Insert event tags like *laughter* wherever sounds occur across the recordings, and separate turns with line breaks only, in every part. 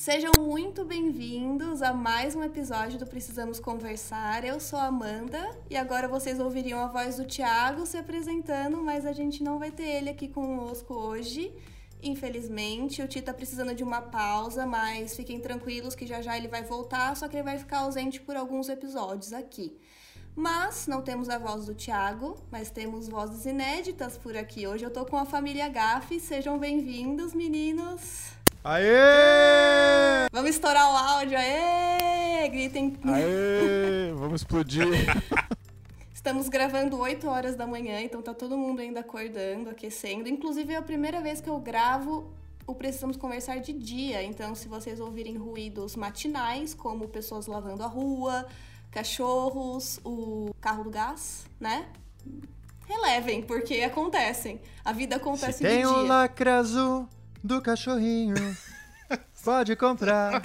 Sejam muito bem-vindos a mais um episódio do Precisamos Conversar. Eu sou a Amanda e agora vocês ouviriam a voz do Thiago se apresentando, mas a gente não vai ter ele aqui conosco hoje. Infelizmente, o Ti tá precisando de uma pausa, mas fiquem tranquilos que já já ele vai voltar, só que ele vai ficar ausente por alguns episódios aqui. Mas não temos a voz do Thiago, mas temos vozes inéditas por aqui. Hoje eu tô com a família Gaff. Sejam bem-vindos, meninos.
Aê!
Vamos estourar o áudio, aê! Gritem.
Aê! Vamos explodir. *laughs*
Estamos gravando 8 horas da manhã, então tá todo mundo ainda acordando, aquecendo. Inclusive é a primeira vez que eu gravo o Precisamos Conversar de dia. Então, se vocês ouvirem ruídos matinais, como pessoas lavando a rua, cachorros, o carro do gás, né? Relevem, porque acontecem. A vida acontece
Se tem
de
um
dia.
lacre azul do cachorrinho, *laughs* pode comprar.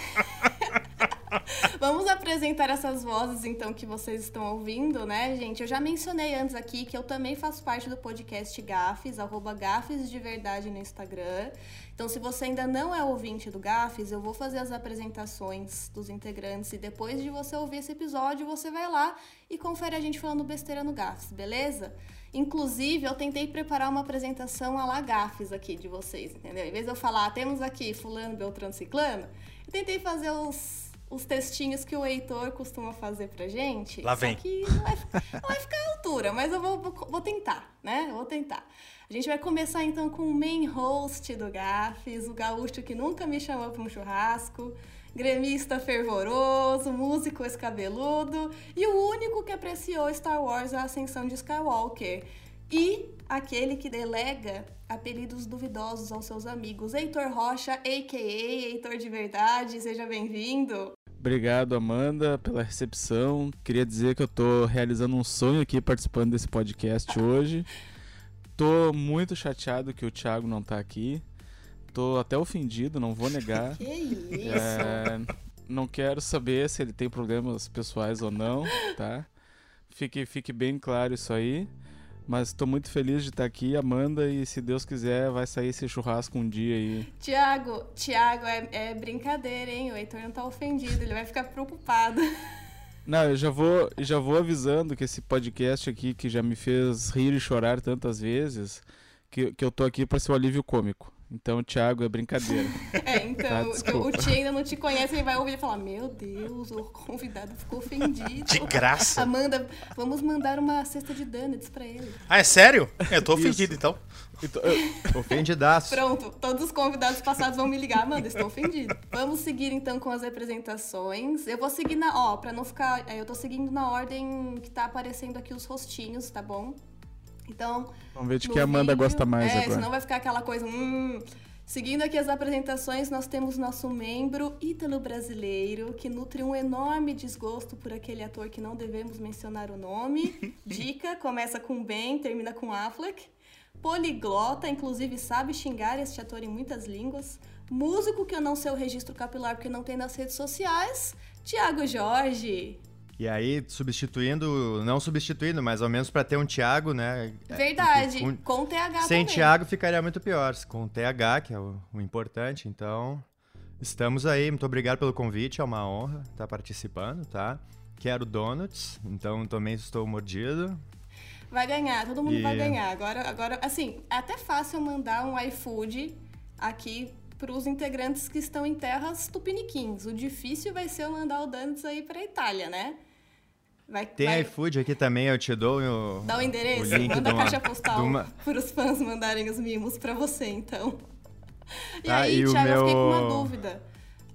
Vamos apresentar essas vozes, então, que vocês estão ouvindo, né, gente? Eu já mencionei antes aqui que eu também faço parte do podcast Gafes, arroba Gafes de Verdade no Instagram. Então, se você ainda não é ouvinte do Gafes, eu vou fazer as apresentações dos integrantes e depois de você ouvir esse episódio, você vai lá e confere a gente falando besteira no Gafes, beleza? Inclusive, eu tentei preparar uma apresentação a la Gafes aqui de vocês, entendeu? Em vez de eu falar, "Ah, temos aqui fulano, beltrano, ciclano, eu tentei fazer os, os textinhos que o Heitor costuma fazer pra gente.
Lá vem.
Só que não vai, *laughs* não vai ficar à altura, mas eu vou, vou, vou tentar, né? Eu vou tentar. A gente vai começar então com o main host do Gafes, o gaúcho que nunca me chamou para um churrasco, gremista fervoroso, músico escabeludo e o único que apreciou Star Wars A Ascensão de Skywalker. E aquele que delega apelidos duvidosos aos seus amigos, Heitor Rocha, a.k.a. Heitor de Verdade, seja bem-vindo.
Obrigado, Amanda, pela recepção. Queria dizer que eu tô realizando um sonho aqui participando desse podcast hoje. Tô muito chateado que o Thiago não tá aqui. Tô até ofendido, não vou negar. *laughs*
Que isso?
É, não quero saber se ele tem problemas pessoais ou não, tá? Fique, fique bem claro isso aí. Mas tô muito feliz de estar aqui, Amanda, e se Deus quiser, vai sair esse churrasco um dia aí.
Tiago, Tiago, é, é brincadeira, hein? O Heitor não tá ofendido, ele vai ficar preocupado.
Não, eu já vou, já vou avisando que esse podcast aqui, que já me fez rir e chorar tantas vezes, que, que eu tô aqui para ser o alívio cômico. Então, Thiago, é brincadeira.
É,
Tá,
então,
desculpa.
o Tia ainda não te conhece, ele vai ouvir e falar: Meu Deus, o convidado ficou ofendido.
De graça.
Amanda, vamos mandar uma cesta de donuts pra ele.
Ah, é sério? Eu tô ofendido, então.
Então, eu- *laughs*
Ofendidaço.
Pronto, todos os convidados passados vão me ligar. Amanda, estou ofendido. Vamos seguir então com as apresentações. Eu vou seguir na. Ó, pra não ficar. é, Eu tô seguindo na ordem que tá aparecendo aqui os rostinhos, tá bom? Então,
vamos ver de que a Amanda
vídeo.
gosta mais
é,
agora.
senão vai ficar aquela coisa. Hum. Seguindo aqui as apresentações, nós temos nosso membro ítalo-brasileiro, que nutre um enorme desgosto por aquele ator que não devemos mencionar o nome. *laughs* Dica: começa com Ben, termina com Affleck. Poliglota, inclusive sabe xingar este ator em muitas línguas. Músico que eu não sei o registro capilar porque não tem nas redes sociais. Tiago Jorge.
E aí, substituindo, não substituindo, mas ao menos pra ter um Thiago, né?
Verdade,
Com-
com TH
Sem
também.
Thiago ficaria muito pior. Com TH, que é o, o importante. Então, estamos aí. Muito obrigado pelo convite. É uma honra estar participando, tá? Quero donuts, então também estou mordido.
Vai ganhar, todo mundo
E-
vai ganhar. Agora, agora, assim, é até fácil mandar um iFood aqui para os integrantes que estão em terras tupiniquins. O difícil vai ser eu mandar o Donuts aí para Itália, né? Vai,
Tem
vai
iFood aqui também, eu te dou o.
dar o endereço,
o
manda
de
a
uma-
caixa postal
uma-
para os fãs mandarem os mimos para você, então. E
Ah,
aí,
e
Thiago, eu fiquei com uma
meu-
dúvida.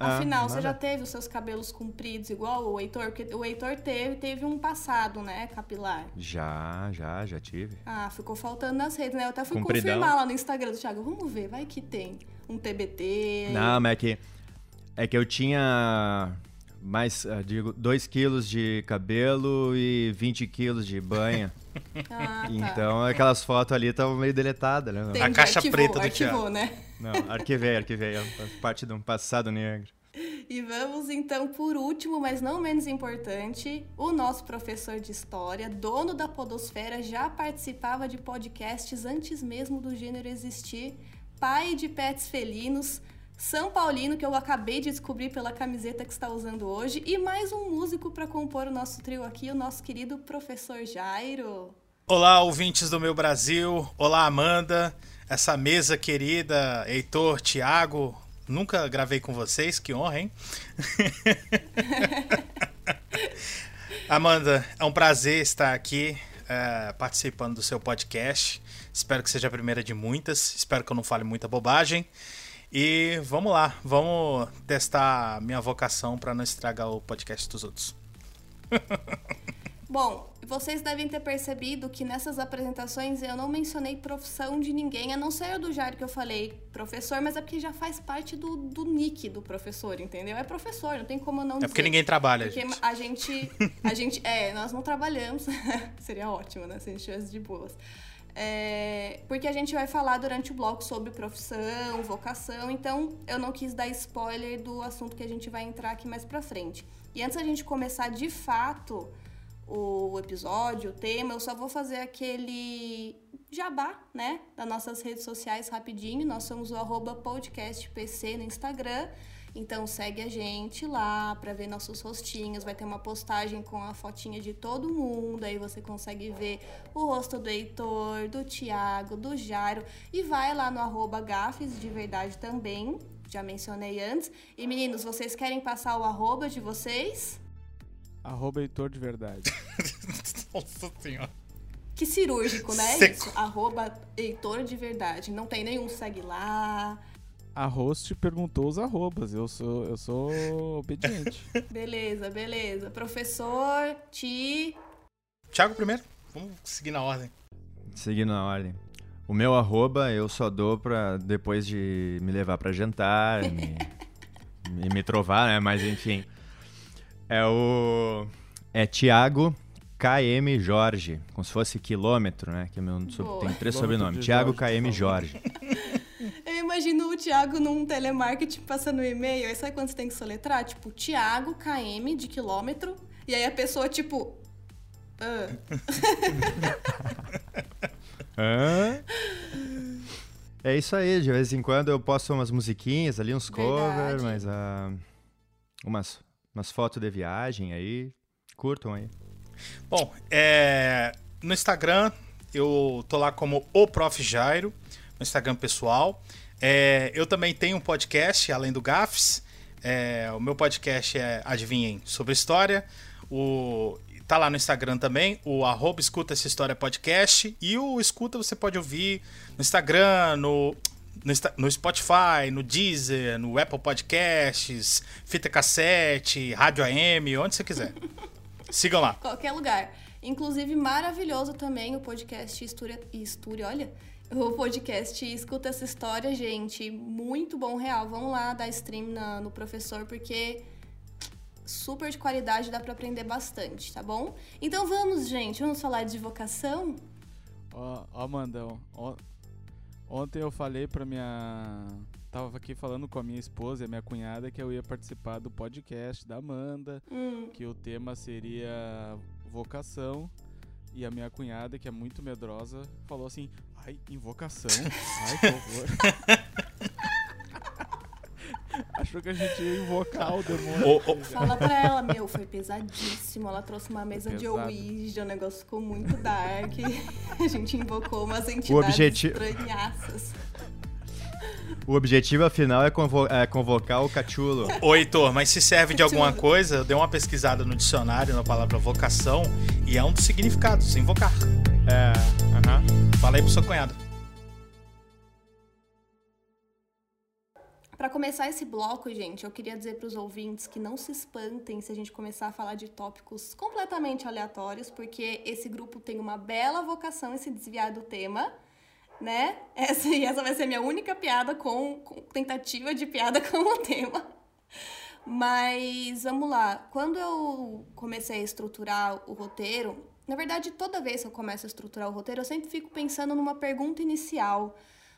Ah,
Afinal, você já teve os seus cabelos compridos igual o Heitor? Porque o Heitor teve, teve um passado, né, capilar.
Já, já, já tive.
Ah, ficou faltando nas redes, né? Eu até fui
Compridão.
confirmar lá no Instagram do Thiago. Vamos ver, vai que tem um TBT.
Não, mas é que, é que eu tinha mais, ah, digo, 2 quilos de cabelo e 20 quilos de banha. *laughs*
Ah, tá.
Então aquelas fotos ali estavam meio deletadas, né?
Entendi,
A caixa
arquivou,
preta do
arquivou,
Thiago.
né?
Não, arquivei, arquivei. Faz parte de um passado negro.
E vamos então, por último, mas não menos importante, o nosso professor de história, dono da Podosfera, já participava de podcasts antes mesmo do gênero existir, pai de pets felinos, São Paulino, que eu acabei de descobrir pela camiseta que está usando hoje, e mais um músico para compor o nosso trio aqui, o nosso querido professor Jairo.
Olá, ouvintes do meu Brasil. Olá, Amanda. Essa mesa querida, Heitor, Thiago. Nunca gravei com vocês, que honra, hein? *laughs* Amanda, é um prazer estar aqui é, participando do seu podcast. Espero que seja a primeira de muitas. Espero que eu não fale muita bobagem. E vamos lá, vamos testar minha vocação para não estragar o podcast dos outros. *laughs*
Bom, vocês devem ter percebido que nessas apresentações eu não mencionei profissão de ninguém, a não ser do Jair que eu falei professor, mas é porque já faz parte do, do nick do professor, entendeu? É professor, não tem como não
dizer. É porque ninguém trabalha,
porque
gente.
a gente. A *laughs* gente. É, nós não trabalhamos. *laughs* Seria ótimo, né? Se a gente tivesse de boas. É, porque a gente vai falar durante o bloco sobre profissão, vocação, então eu não quis dar spoiler do assunto que a gente vai entrar aqui mais pra frente. E antes da gente começar de fato o episódio, o tema, eu só vou fazer aquele jabá, né, das nossas redes sociais rapidinho. Nós somos o podcastpc no Instagram então segue a gente lá para ver nossos rostinhos. Vai ter uma postagem com a fotinha de todo mundo. Aí você consegue ver o rosto do Heitor, do Thiago, do Jairo. E vai lá no arroba gafes de verdade também. Já mencionei antes. E meninos, vocês querem passar o arroba de vocês?
Arroba Heitor de verdade. *laughs*
Nossa senhora.
Que cirúrgico, né?
Seco.
Isso. Arroba Heitor de verdade. Não tem nenhum segue lá
a host perguntou os arrobas. Eu sou, eu sou obediente. *laughs*
beleza, beleza. Professor, Ti.
Thiago primeiro. Vamos seguir na ordem.
Seguindo na ordem. O meu arroba eu só dou pra depois de me levar pra jantar, me, me, *laughs* me trovar, né? Mas enfim. É o. É Thiago KM Jorge. Como se fosse quilômetro, né? Que é meu, tem três sobrenomes. Thiago KM Jorge. *laughs*
Eu imagino o Thiago num telemarketing passando e-mail. Aí sabe quando você tem que soletrar? Tipo, Thiago KM de quilômetro. E aí a pessoa, tipo. Ah. *laughs*
Hã? É isso aí, de vez em quando eu posto umas musiquinhas ali, uns covers, mas uh, umas, umas fotos de viagem aí. Curtam aí.
Bom, é, no Instagram eu tô lá como o Prof. Jairo no Instagram pessoal. É, eu também tenho um podcast, além do GAFs. É, o meu podcast é Adivinhem sobre História. O, tá lá no Instagram também, o arroba escuta essa história podcast. E o escuta você pode ouvir no Instagram, no, no, no, Spotify, no Deezer, no Apple Podcasts, fita cassete, rádio AM, onde você quiser. *laughs* Sigam lá.
Qualquer lugar. Inclusive, maravilhoso também o podcast História. História, olha o podcast Escuta essa história, gente. Muito bom, real. Vamos lá dar stream na, no professor, porque super de qualidade, dá para aprender bastante, tá bom? Então vamos, gente, vamos falar de vocação?
Ó, Amanda, ó, ontem eu falei pra minha. Tava aqui falando com a minha esposa e a minha cunhada que eu ia participar do podcast da Amanda,
hum.
que o tema seria vocação. E a minha cunhada, que é muito medrosa, falou assim: Ai, invocação. Ai, que horror. *laughs* Achou que a gente ia invocar o demônio. Oh,
oh. Fala pra ela, meu, foi pesadíssimo. Ela trouxe uma mesa de Ouija, o negócio ficou muito dark. *laughs* A gente invocou umas entidades o objetivo... estranhaças.
O objetivo, afinal, é, convo é convocar o cachulo.
Ô, Heitor, mas se serve de alguma coisa, eu dei uma pesquisada no dicionário na palavra vocação e é um dos significados, invocar.
É, aham. Uh -huh.
Fala aí pro seu cunhado.
Para começar esse bloco, gente, eu queria dizer para os ouvintes que não se espantem se a gente começar a falar de tópicos completamente aleatórios, porque esse grupo tem uma bela vocação em se desviar do tema né? *laughs* Essa, e essa vai ser minha única piada com, com tentativa de piada *laughs* com o tema. Mas vamos lá. Quando eu comecei a estruturar o roteiro, na verdade, toda vez que eu começo a estruturar o roteiro, eu sempre fico pensando numa pergunta inicial.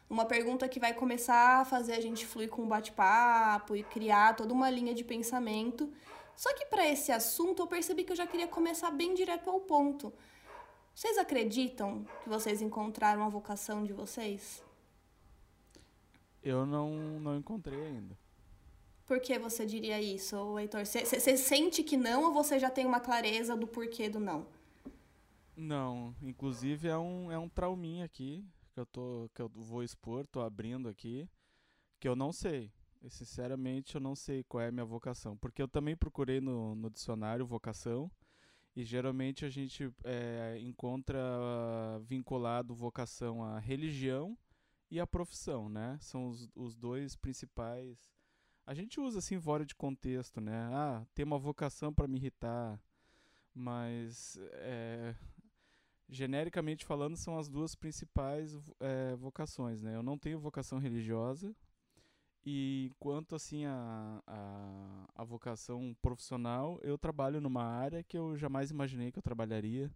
Uma pergunta que vai começar a fazer a gente fluir com um bate-papo e criar toda uma linha de pensamento. Só que para esse assunto eu percebi que eu já queria começar bem direto ao ponto. Vocês acreditam que vocês encontraram a vocação de vocês?
Eu não, não encontrei ainda.
Por que você diria isso, Heitor? Você sente que não ou você já tem uma clareza do porquê do não?
Não, inclusive é um, é um trauminha aqui que eu, tô, que eu vou expor, tô abrindo aqui, que eu não sei. E, sinceramente, eu não sei qual é a minha vocação. Porque eu também procurei no, no dicionário vocação e geralmente a gente é, encontra vinculado vocação à religião e à profissão, né? São os, os dois principais. A gente usa assim fora de contexto, né? Ah, tem uma vocação para me irritar, mas é, genericamente falando são as duas principais é, vocações, né? Eu não tenho vocação religiosa, e quanto assim a, a, a, vocação profissional, eu trabalho numa área que eu jamais imaginei que eu trabalharia.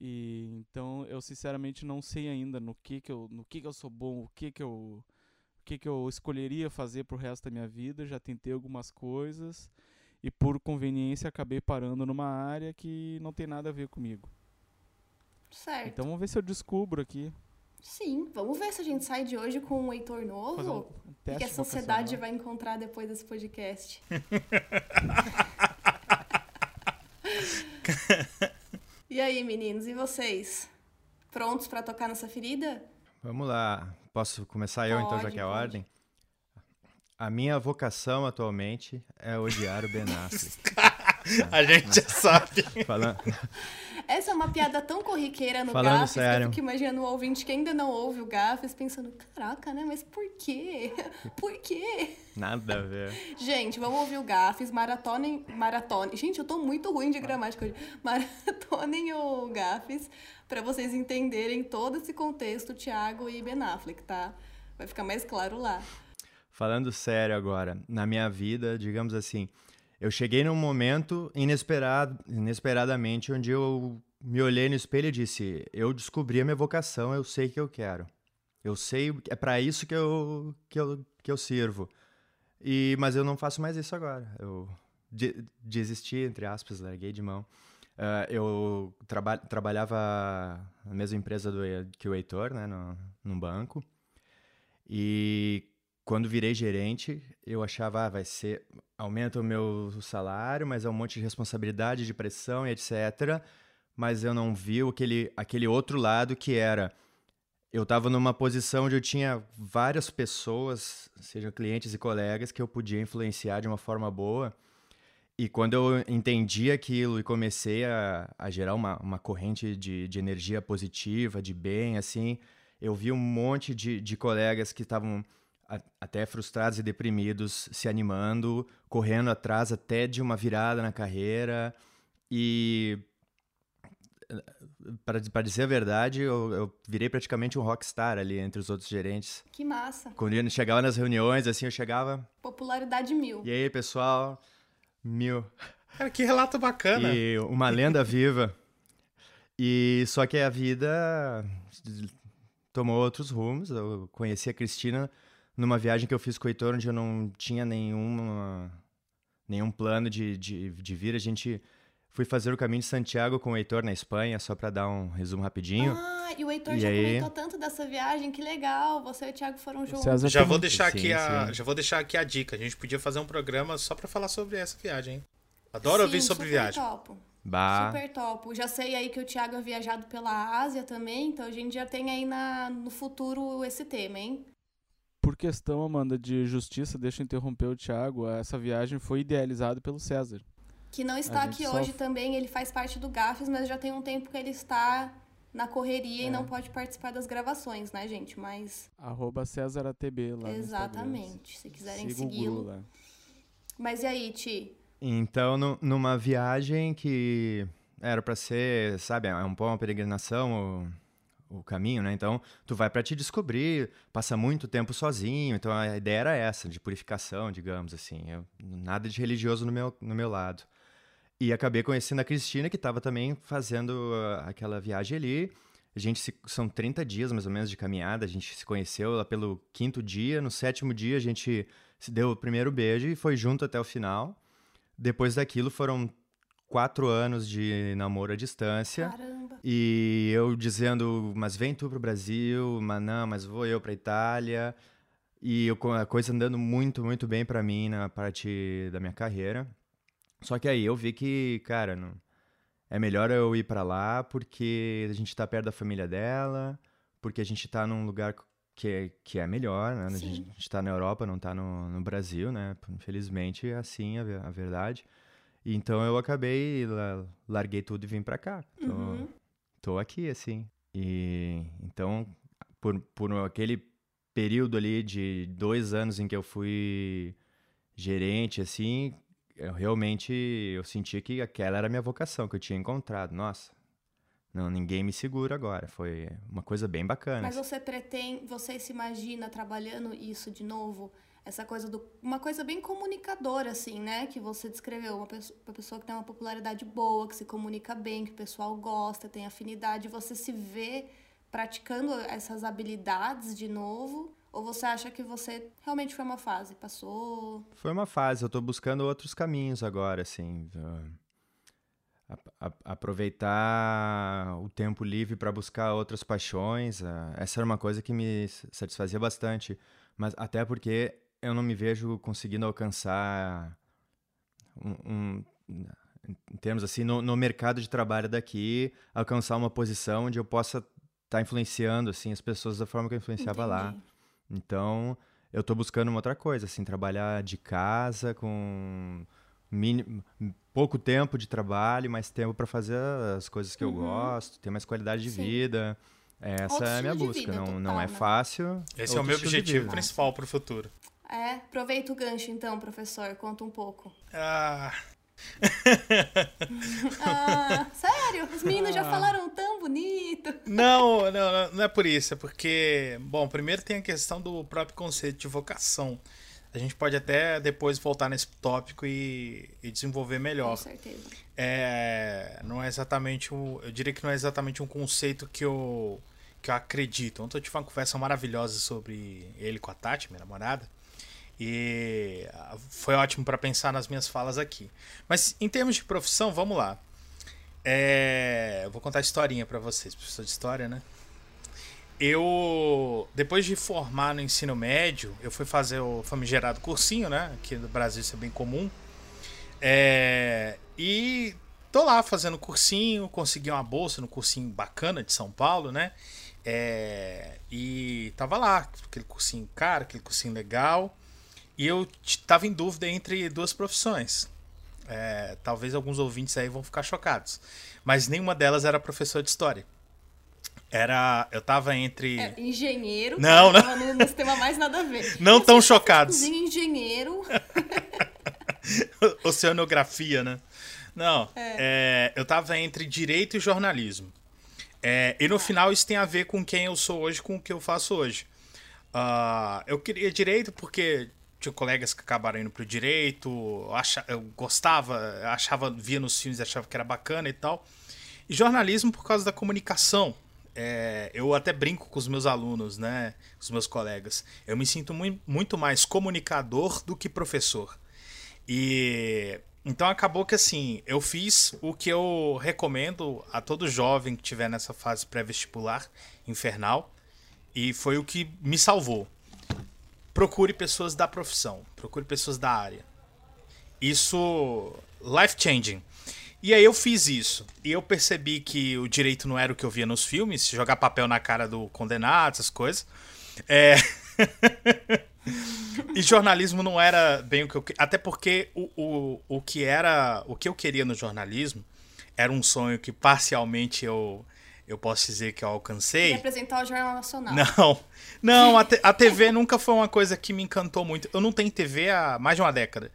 E então eu sinceramente não sei ainda no que que eu, no que que eu sou bom, o que que eu, o que que eu escolheria fazer pro resto da minha vida. Já tentei algumas coisas e por conveniência acabei parando numa área que não tem nada a ver comigo.
Certo.
Então vamos ver se eu descubro aqui.
Sim, vamos ver se a gente sai de hoje com um Heitor novo. Um, um que a sociedade vai encontrar depois desse podcast. *laughs* e aí, meninos, e vocês? Prontos para tocar nessa ferida?
Vamos lá. Posso começar eu, pode, então, já que é a ordem? A minha vocação atualmente é odiar o Ben *laughs* Affleck.
a gente já sabe.
Falando... *laughs*
Essa é uma piada tão corriqueira no
Falando
Gafes
sério.
que eu fico imaginando o ouvinte que ainda não ouve o Gafes pensando, caraca, né? Mas por quê? *laughs* Por quê?
Nada a ver.
Gente, vamos ouvir o Gafes, maratonem, maratone. Gente, eu tô muito ruim de gramática hoje. *laughs* Maratonem o Gafes para vocês entenderem todo esse contexto, Thiago e Ben Affleck, tá? Vai ficar mais claro lá.
Falando sério agora, na minha vida, digamos assim, eu cheguei num momento inesperado, inesperadamente onde eu me olhei no espelho e disse: Eu descobri a minha vocação, eu sei que eu quero. Eu sei, é para isso que eu, que, eu, que eu sirvo. E, mas eu não faço mais isso agora. Eu de, desisti, entre aspas, larguei de mão. Uh, eu traba trabalhava na mesma empresa do, que o Heitor, né, no, num banco. E quando virei gerente, eu achava, ah, vai ser, aumenta o meu salário, mas é um monte de responsabilidade, de pressão e etc. Mas eu não vi aquele, aquele outro lado que era, eu estava numa posição onde eu tinha várias pessoas, sejam clientes e colegas, que eu podia influenciar de uma forma boa. E quando eu entendi aquilo e comecei a, a gerar uma, uma corrente de, de energia positiva, de bem, assim, eu vi um monte de, de colegas que estavam até frustrados e deprimidos, se animando, correndo atrás até de uma virada na carreira. E, para dizer a verdade, eu, eu, virei praticamente um rockstar ali entre os outros gerentes.
Que massa!
Quando eu chegava nas reuniões, assim, eu chegava...
Popularidade mil.
E aí, pessoal? Mil.
Cara, que relato bacana!
E uma lenda viva. E só que a vida tomou outros rumos. Eu conheci a Cristina numa viagem que eu fiz com o Heitor, onde eu não tinha nenhuma, nenhum plano de, de, de vir. A gente fui fazer o caminho de Santiago com o Heitor na Espanha, só para dar um resumo rapidinho.
Ah, e o Heitor e já aí... comentou tanto dessa viagem, que legal. Você e o Thiago foram juntos.
César já vou deixar aqui sim, a, sim. já vou deixar aqui a dica. A gente podia fazer um programa só para falar sobre essa viagem. Hein? Adoro sim, ouvir sobre
super
viagem.
Topo.
Bah.
Super top. Já sei aí que o Thiago é viajado pela Ásia também, então a gente já tem aí na, no futuro esse tema, hein?
Por questão, Amanda, de justiça, deixa eu interromper o Thiago, essa viagem foi idealizada pelo César.
Que não está aqui só... hoje também, ele faz parte do GAFES, mas já tem um tempo que ele está na correria é. e não pode participar das gravações, né, gente? Mas.
Arroba CésarATB lá.
Exatamente. Se quiserem segui-lo. Mas e aí, Ti?
Então, no, numa viagem que era para ser, sabe, é um pouco uma peregrinação o caminho, né? Então, tu vai para te descobrir, passa muito tempo sozinho. Então, a ideia era essa, de purificação, digamos assim. Eu, nada de religioso no meu, no meu lado. E acabei conhecendo a Cristina, que estava também fazendo uh, aquela viagem ali. A gente se, são 30 dias mais ou menos de caminhada. A gente se conheceu lá pelo quinto dia. No sétimo dia, a gente se deu o primeiro beijo e foi junto até o final. Depois daquilo, foram quatro anos de namoro à distância.
Caramba.
E eu dizendo, mas vem tu pro Brasil, mas não, mas vou eu pra Itália. E eu, a coisa andando muito, muito bem para mim na parte da minha carreira. Só que aí eu vi que, cara, não, é melhor eu ir para lá porque a gente tá perto da família dela, porque a gente tá num lugar que é, que é melhor, né? A gente, a gente tá na Europa, não tá no, no Brasil, né? Infelizmente é assim a, a verdade. Então eu acabei, larguei tudo e vim para cá. Tô, uhum. tô aqui, assim. E então, por, por aquele período ali de dois anos em que eu fui gerente, assim, eu realmente eu senti que aquela era a minha vocação que eu tinha encontrado. Nossa, não, ninguém me segura agora. Foi uma coisa bem bacana.
Mas você pretende, você se imagina trabalhando isso de novo? Essa coisa do. Uma coisa bem comunicadora, assim, né? Que você descreveu. Uma pessoa, uma pessoa que tem uma popularidade boa, que se comunica bem, que o pessoal gosta, tem afinidade. Você se vê praticando essas habilidades de novo? Ou você acha que você realmente foi uma fase? Passou?
Foi uma fase. Eu tô buscando outros caminhos agora, assim. aproveitar o tempo livre para buscar outras paixões. Ah, essa era uma coisa que me satisfazia bastante. Mas até porque eu não me vejo conseguindo alcançar um, um em termos assim, no, no, mercado de trabalho daqui, alcançar uma posição onde eu possa estar tá influenciando assim as pessoas da forma que eu influenciava Entendi. lá. Então, eu estou buscando uma outra coisa, assim, trabalhar de casa com mínimo, pouco tempo de trabalho, mais tempo para fazer as coisas que uhum. eu gosto, ter mais qualidade de Sim. vida. Essa Outro é a minha busca. Vida, não, total, não é né? fácil.
Esse é o meu objetivo principal para o futuro.
É, aproveita o gancho então, professor, conta um pouco.
Ah, *laughs*
ah, sério? Os meninos ah. já falaram tão bonito.
Não, não, não é por isso. É porque, bom, primeiro tem a questão do próprio conceito de vocação. A gente pode até depois voltar nesse tópico e, e desenvolver melhor.
Com certeza.
É, não é exatamente um, eu diria que não é exatamente um conceito que eu que eu acredito. Ontem eu tive uma conversa maravilhosa sobre ele com a Tati, minha namorada. E ah, foi ótimo para pensar nas minhas falas aqui. Mas em termos de profissão, vamos lá. É... Vou contar a historinha para vocês, professor de história, né? Eu, depois de formar no ensino médio, eu fui fazer o famigerado cursinho, né? Aqui no Brasil isso é bem comum. É... E tô lá fazendo cursinho, consegui uma bolsa no cursinho bacana de São Paulo, né? É... E tava lá, aquele cursinho caro, aquele cursinho legal. E eu estava em dúvida entre duas profissões. É, talvez alguns ouvintes aí vão ficar chocados. Mas nenhuma delas era professor de história. Era. Eu tava entre.
É, engenheiro.
Não, não.
Tava no, no sistema mais nada a ver. *laughs*
Não tão chocados.
engenheiro. *laughs*
Oceanografia, né? Não. É. É, eu tava entre direito e jornalismo. É, e no ah. final isso tem a ver com quem eu sou hoje, com o que eu faço hoje. Uh, eu queria direito porque tinha colegas que acabaram indo pro direito, acha, eu gostava, achava, via nos filmes, achava que era bacana e tal. E jornalismo por causa da comunicação. É, eu até brinco com os meus alunos, né, os meus colegas. Eu me sinto mu muito mais comunicador do que professor. E então acabou que assim, eu fiz o que eu recomendo a todo jovem que estiver nessa fase pré-vestibular infernal e foi o que me salvou procure pessoas da profissão, procure pessoas da área. Isso life changing. E aí eu fiz isso. E eu percebi que o direito não era o que eu via nos filmes, jogar papel na cara do condenado, essas coisas. É... *laughs* e jornalismo não era bem o que eu até porque o, o, o que era o que eu queria no jornalismo era um sonho que parcialmente eu eu posso dizer que eu alcancei.
Representar o Jornal Nacional.
Não, não, a, a *laughs* TV nunca foi uma coisa que me encantou muito. Eu não tenho TV há mais de uma década.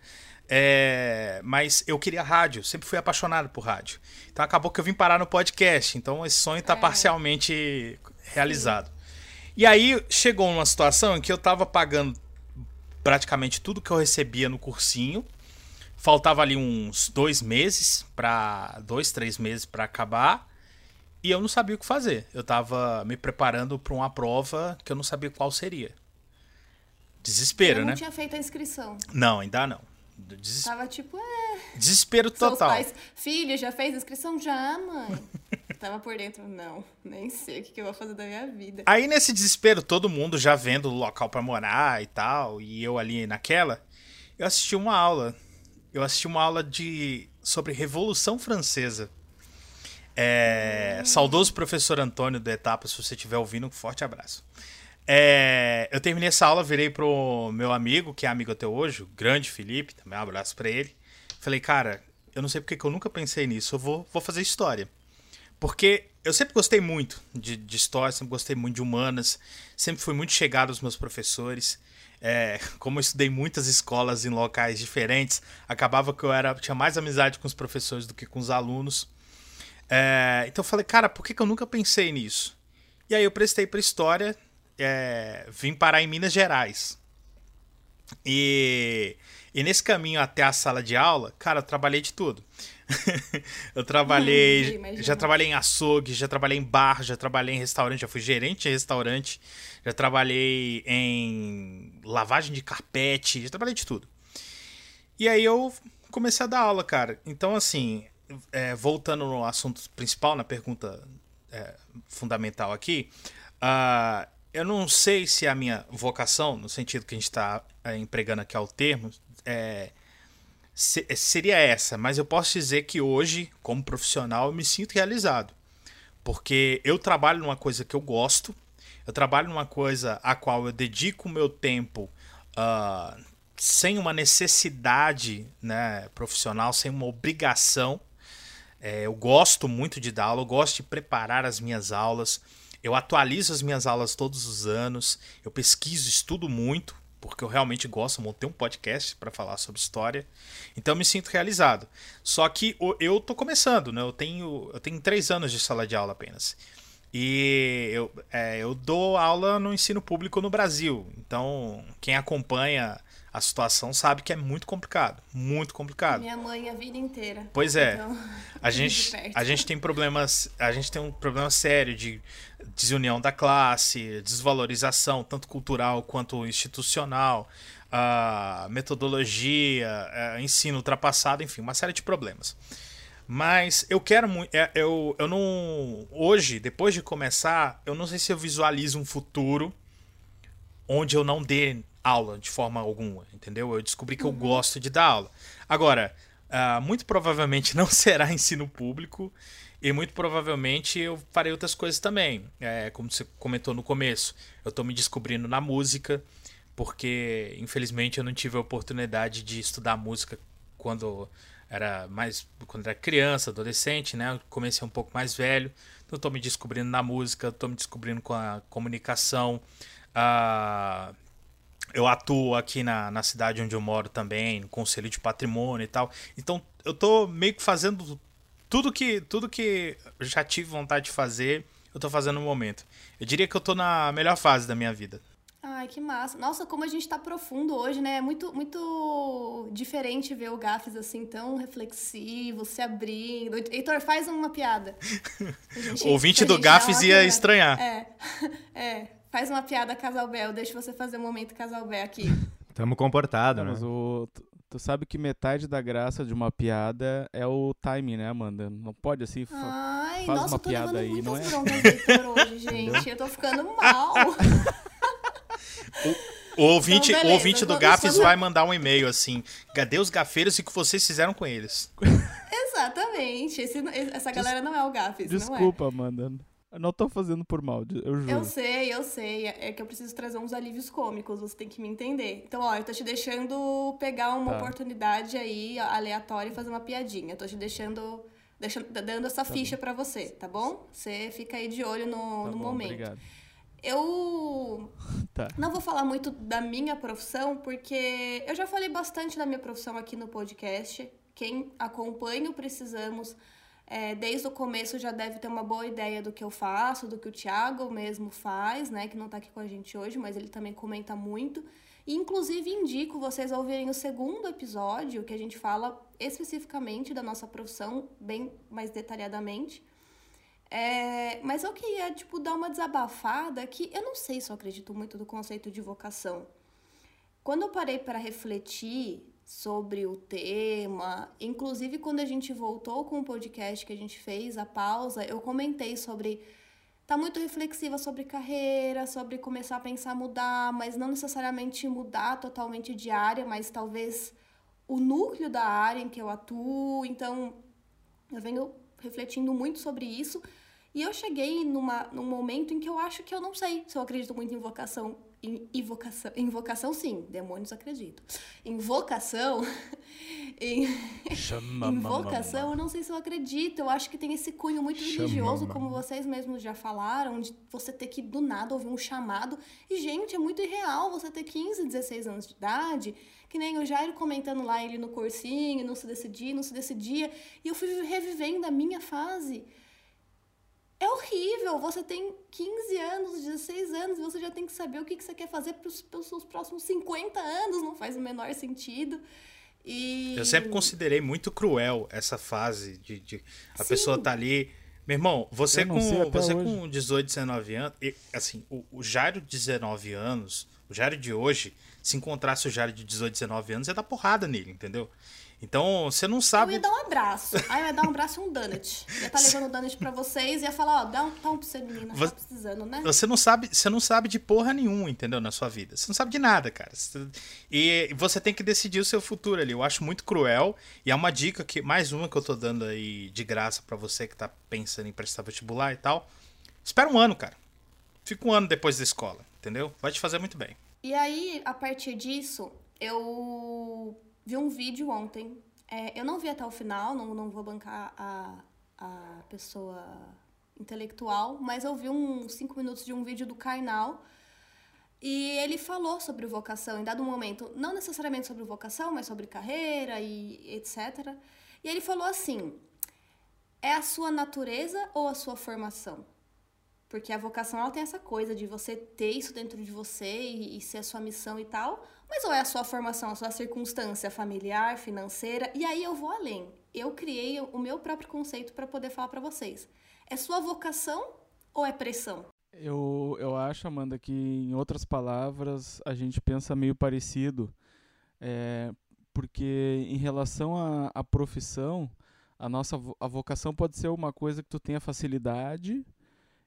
É, mas eu queria rádio, sempre fui apaixonado por rádio. Então acabou que eu vim parar no podcast. Então esse sonho está é. parcialmente realizado. Sim. E aí chegou uma situação em que eu estava pagando praticamente tudo que eu recebia no cursinho. Faltava ali uns dois meses para dois, três meses para acabar. E eu não sabia o que fazer. Eu estava me preparando para uma prova que eu não sabia qual seria. Desespero, né?
Não tinha feito a inscrição.
Não, ainda não.
Tava tipo, é.
Desespero total.
Pais, Filho, já fez a inscrição? Já, mãe. *laughs* tava por dentro, não, nem sei o que, que eu vou fazer da minha vida.
Aí nesse desespero, todo mundo já vendo o local para morar e tal, e eu ali naquela, eu assisti uma aula. Eu assisti uma aula de sobre Revolução Francesa. É. Saudoso professor Antônio do Etapa, se você estiver ouvindo, um forte abraço. É, eu terminei essa aula, virei pro meu amigo, que é amigo até hoje, o grande Felipe, também um abraço para ele. Falei, cara, eu não sei porque que eu nunca pensei nisso, eu vou, vou fazer história. Porque eu sempre gostei muito de, de história, sempre gostei muito de humanas, sempre fui muito chegado aos meus professores. É, como eu estudei muitas escolas em locais diferentes, acabava que eu era, tinha mais amizade com os professores do que com os alunos. É, então eu falei, cara, por que, que eu nunca pensei nisso? E aí eu prestei para história, é, vim parar em Minas Gerais. E, e nesse caminho até a sala de aula, cara, eu trabalhei de tudo. *laughs* eu trabalhei. *laughs* Hum, já trabalhei em açougue, já trabalhei em bar, já trabalhei em restaurante, já fui gerente de restaurante, já trabalhei em lavagem de carpete, já trabalhei de tudo. E aí eu comecei a dar aula, cara. Então, assim, é, voltando no assunto principal, na pergunta é, fundamental aqui, uh, eu não sei se a minha vocação, no sentido que a gente está é, empregando aqui ao termo, é, se, seria essa, mas eu posso dizer que hoje, como profissional, eu me sinto realizado. Porque eu trabalho numa coisa que eu gosto, eu trabalho numa coisa a qual eu dedico o meu tempo uh, sem uma necessidade né, profissional, sem uma obrigação. É, eu gosto muito de dar aula, eu gosto de preparar as minhas aulas. Eu atualizo as minhas aulas todos os anos, eu pesquiso, estudo muito, porque eu realmente gosto, montei um podcast para falar sobre história. Então eu me sinto realizado. Só que eu tô começando, né? Eu tenho, eu tenho três anos de sala de aula apenas. E eu, é, eu dou aula no ensino público no Brasil. Então, quem acompanha a situação sabe que é muito complicado, muito complicado.
Minha mãe a vida inteira.
Pois é. Então, *laughs* a *laughs* gente a gente tem problemas, a gente tem um problema sério de desunião da classe, desvalorização tanto cultural quanto institucional, a metodologia, a ensino ultrapassado, enfim, uma série de problemas. Mas eu quero muito. É, eu, eu não. Hoje, depois de começar, eu não sei se eu visualizo um futuro onde eu não dê aula de forma alguma, entendeu? Eu descobri que eu gosto de dar aula. Agora, uh, muito provavelmente *laughs* não será ensino público e muito provavelmente eu farei outras coisas também. É, como você comentou no começo, eu estou me descobrindo na música, porque infelizmente eu não tive a oportunidade de estudar música quando era mais quando era criança, adolescente, né? Eu comecei um pouco mais velho, então estou me descobrindo na música, estou me descobrindo com a comunicação. Uh, eu atuo aqui na, na cidade onde eu moro também, no Conselho de Patrimônio e tal. Então eu tô meio que fazendo tudo que tudo que eu já tive vontade de fazer, eu tô fazendo no momento. Eu diria que eu tô na melhor fase da minha vida.
Ai, que massa. Nossa, como a gente tá profundo hoje, né? É muito, muito diferente ver o Gafes assim, tão reflexivo, se abrindo. Heitor, faz uma piada. *laughs*
o ouvinte do Gafes ia estranhar.
É, *laughs* é. Faz uma piada Casal Bel, deixa você fazer um momento Casal Bel aqui. *laughs*
Tamo comportado, né?
Mas o, tu sabe que metade da graça de uma piada é o timing, né, Amanda? Não pode assim.
Ai,
faz
nossa,
uma piada aí, não é?
hoje, *laughs* gente. Eu tô ficando mal. *laughs*
O, o ouvinte, então, beleza, o ouvinte do Gafes vai mandar um e-mail assim: cadê os gafeiros e o que vocês fizeram com eles?
Exatamente. Esse, essa galera não é o Gafes.
Desculpa,
não é.
Amanda. Eu não tô fazendo por mal, eu juro.
Eu sei, eu sei. É que eu preciso trazer uns alívios cômicos, você tem que me entender. Então, ó, eu tô te deixando pegar uma tá. oportunidade aí aleatória e fazer uma piadinha. Eu tô te deixando, deixando dando essa tá ficha para você, tá bom? Você fica aí de olho no, tá no bom, momento. Obrigado. Eu *laughs* tá. não vou falar muito da minha profissão, porque eu já falei bastante da minha profissão aqui no podcast. Quem acompanha o Precisamos é, desde o começo já deve ter uma boa ideia do que eu faço, do que o Thiago mesmo faz, né? Que não está aqui com a gente hoje, mas ele também comenta muito. E, inclusive, indico vocês ouvirem o segundo episódio, que a gente fala especificamente da nossa profissão, bem mais detalhadamente. É, mas eu queria, tipo, dar uma desabafada que eu não sei se eu acredito muito no conceito de vocação. Quando eu parei para refletir sobre o tema. Inclusive, quando a gente voltou com o podcast que a gente fez, a pausa, eu comentei sobre. Tá muito reflexiva sobre carreira, sobre começar a pensar mudar, mas não necessariamente mudar totalmente de área, mas talvez o núcleo da área em que eu atuo. Então, eu venho refletindo muito sobre isso. E eu cheguei numa, num momento em que eu acho que eu não sei se eu acredito muito em vocação em invocação, invocação sim, demônios acreditam. Invocação, *laughs* em, invocação, eu não sei se eu acredito. Eu acho que tem esse cunho muito religioso, como vocês mesmos já falaram, de você ter que do nada ouvir um chamado. E gente, é muito irreal você ter 15, 16 anos de idade, que nem o Jairo comentando lá ele no cursinho, não se decidia, não se decidia, e eu fui revivendo a minha fase é horrível. Você tem 15 anos, 16 anos, e você já tem que saber o que, você quer fazer para os seus próximos 50 anos. Não faz o menor sentido. E...
Eu sempre considerei muito cruel essa fase de, de a Sim. pessoa tá ali. Meu irmão, você com você com 18, 19 anos, e, assim, o, o Jairo de 19 anos, o Jairo de hoje, se encontrasse o Jairo de 18, 19 anos, ia dar porrada nele, entendeu? Então, você não sabe.
Eu ia dar um abraço. Aí eu ia dar um abraço e um donut. Ia estar tá levando o donut pra vocês e ia falar, ó, dá um pão pra você, menina. Você, tá precisando, né?
Você não sabe, você não sabe de porra nenhuma, entendeu? Na sua vida. Você não sabe de nada, cara. E você tem que decidir o seu futuro ali. Eu acho muito cruel. E é uma dica que, mais uma que eu tô dando aí de graça para você que tá pensando em prestar vestibular e tal. Espera um ano, cara. Fica um ano depois da escola, entendeu? Vai te fazer muito bem.
E aí, a partir disso, eu vi um vídeo ontem. É, eu não vi até o final, não, não vou bancar a, a pessoa intelectual, mas eu vi uns cinco minutos de um vídeo do Karnal. E ele falou sobre vocação em dado momento, não necessariamente sobre vocação, mas sobre carreira e etc. E ele falou assim: é a sua natureza ou a sua formação? Porque a vocação ela tem essa coisa de você ter isso dentro de você e, e ser a sua missão e tal, mas ou é a sua formação, a sua circunstância familiar, financeira, e aí eu vou além. Eu criei o meu próprio conceito para poder falar para vocês. É sua vocação ou é pressão?
Eu, eu acho, Amanda, que em outras palavras a gente pensa meio parecido. É, porque em relação à, profissão, a nossa a vocação pode ser uma coisa que tu tenha facilidade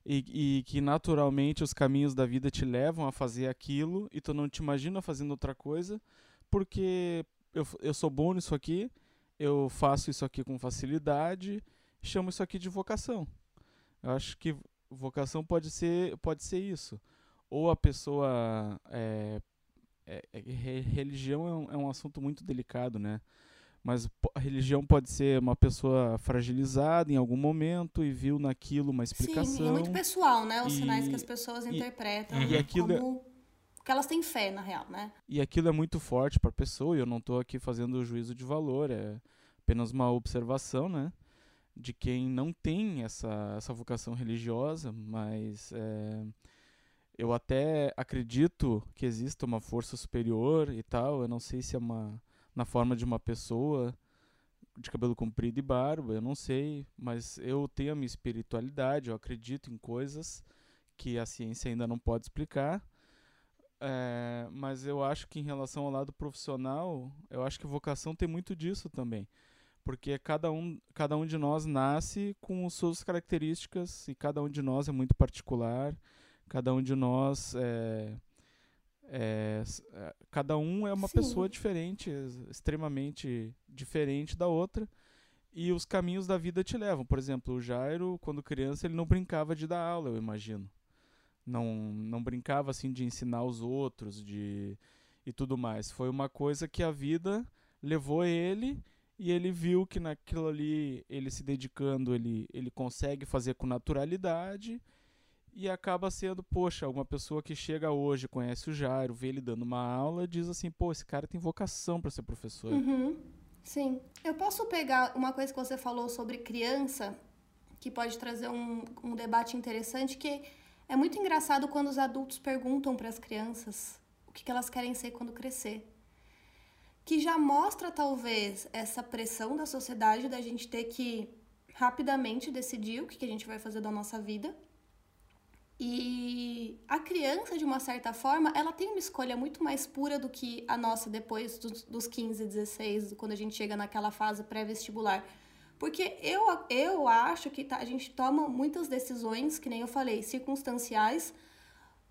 e, e, que naturalmente os caminhos da vida te levam a fazer aquilo e tu não te imagina fazendo outra coisa porque eu, eu sou bom nisso aqui, eu faço isso aqui com facilidade, chamo isso aqui de vocação. Eu acho que vocação pode ser, pode ser isso. Ou a pessoa. É, é, é, religião um, é um assunto muito delicado, né? Mas a religião pode ser uma pessoa fragilizada em algum momento e viu naquilo uma explicação. Sim, é
muito pessoal, né? Os e, sinais que as pessoas e, interpretam e aquilo é como é, que elas têm fé, na real, né?
E aquilo é muito forte para a pessoa e eu não estou aqui fazendo juízo de valor, é apenas uma observação, né? De quem não tem essa, essa vocação religiosa, mas é, eu até acredito que exista uma força superior e tal, eu não sei se é uma na forma de uma pessoa de cabelo comprido e barba, eu não sei, mas eu tenho a minha espiritualidade, eu acredito em coisas que a ciência ainda não pode explicar. É, mas eu acho que em relação ao lado profissional, eu acho que vocação tem muito disso também. Porque cada um, cada um de nós nasce com suas características e cada um de nós é muito particular, cada um de nós é, é, é, cada um é uma Sim. pessoa diferente, extremamente diferente da outra, e os caminhos da vida te levam. Por exemplo, o Jairo, quando criança, ele não brincava de dar aula, eu imagino. Não, não brincava assim de ensinar os outros, de e tudo mais. Foi uma coisa que a vida levou ele e ele viu que naquilo ali, ele se dedicando, ele, ele consegue fazer com naturalidade e acaba sendo, poxa, uma pessoa que chega hoje, conhece o Jairo, vê ele dando uma aula, diz assim, pô, esse cara tem vocação para ser professor.
Uhum. Sim. Eu posso pegar uma coisa que você falou sobre criança, que pode trazer um, um debate interessante, que é muito engraçado quando os adultos perguntam para as crianças o que, que elas querem ser quando crescer. Que já mostra, talvez, essa pressão da sociedade da gente ter que rapidamente decidir o que, a gente vai fazer da nossa vida E a criança, de uma certa forma, ela tem uma escolha muito mais pura do que a nossa depois dos, dos 15, 16, quando a gente chega naquela fase pré-vestibular. Porque eu, eu acho que tá, a gente toma muitas decisões, que nem eu falei, circunstanciais.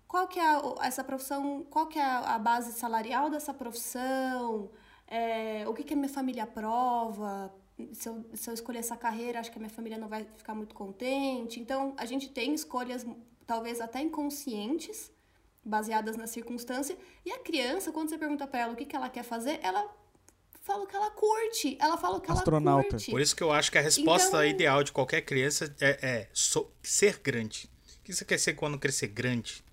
Qual que é a, essa profissão, qual que é a base salarial dessa profissão? É, o que, que a minha família aprova? Se eu, se eu escolher essa carreira, acho que a minha família não vai ficar muito contente. Então, a gente tem escolhas talvez até inconscientes, baseadas na circunstância. E a criança, quando você pergunta para ela o que, que ela quer fazer, ela fala o que ela curte. Ela fala o que Astronauta. ela curte.
Por isso que eu acho que a resposta então... ideal de qualquer criança é, é so, ser grande. O que você quer ser quando crescer grande?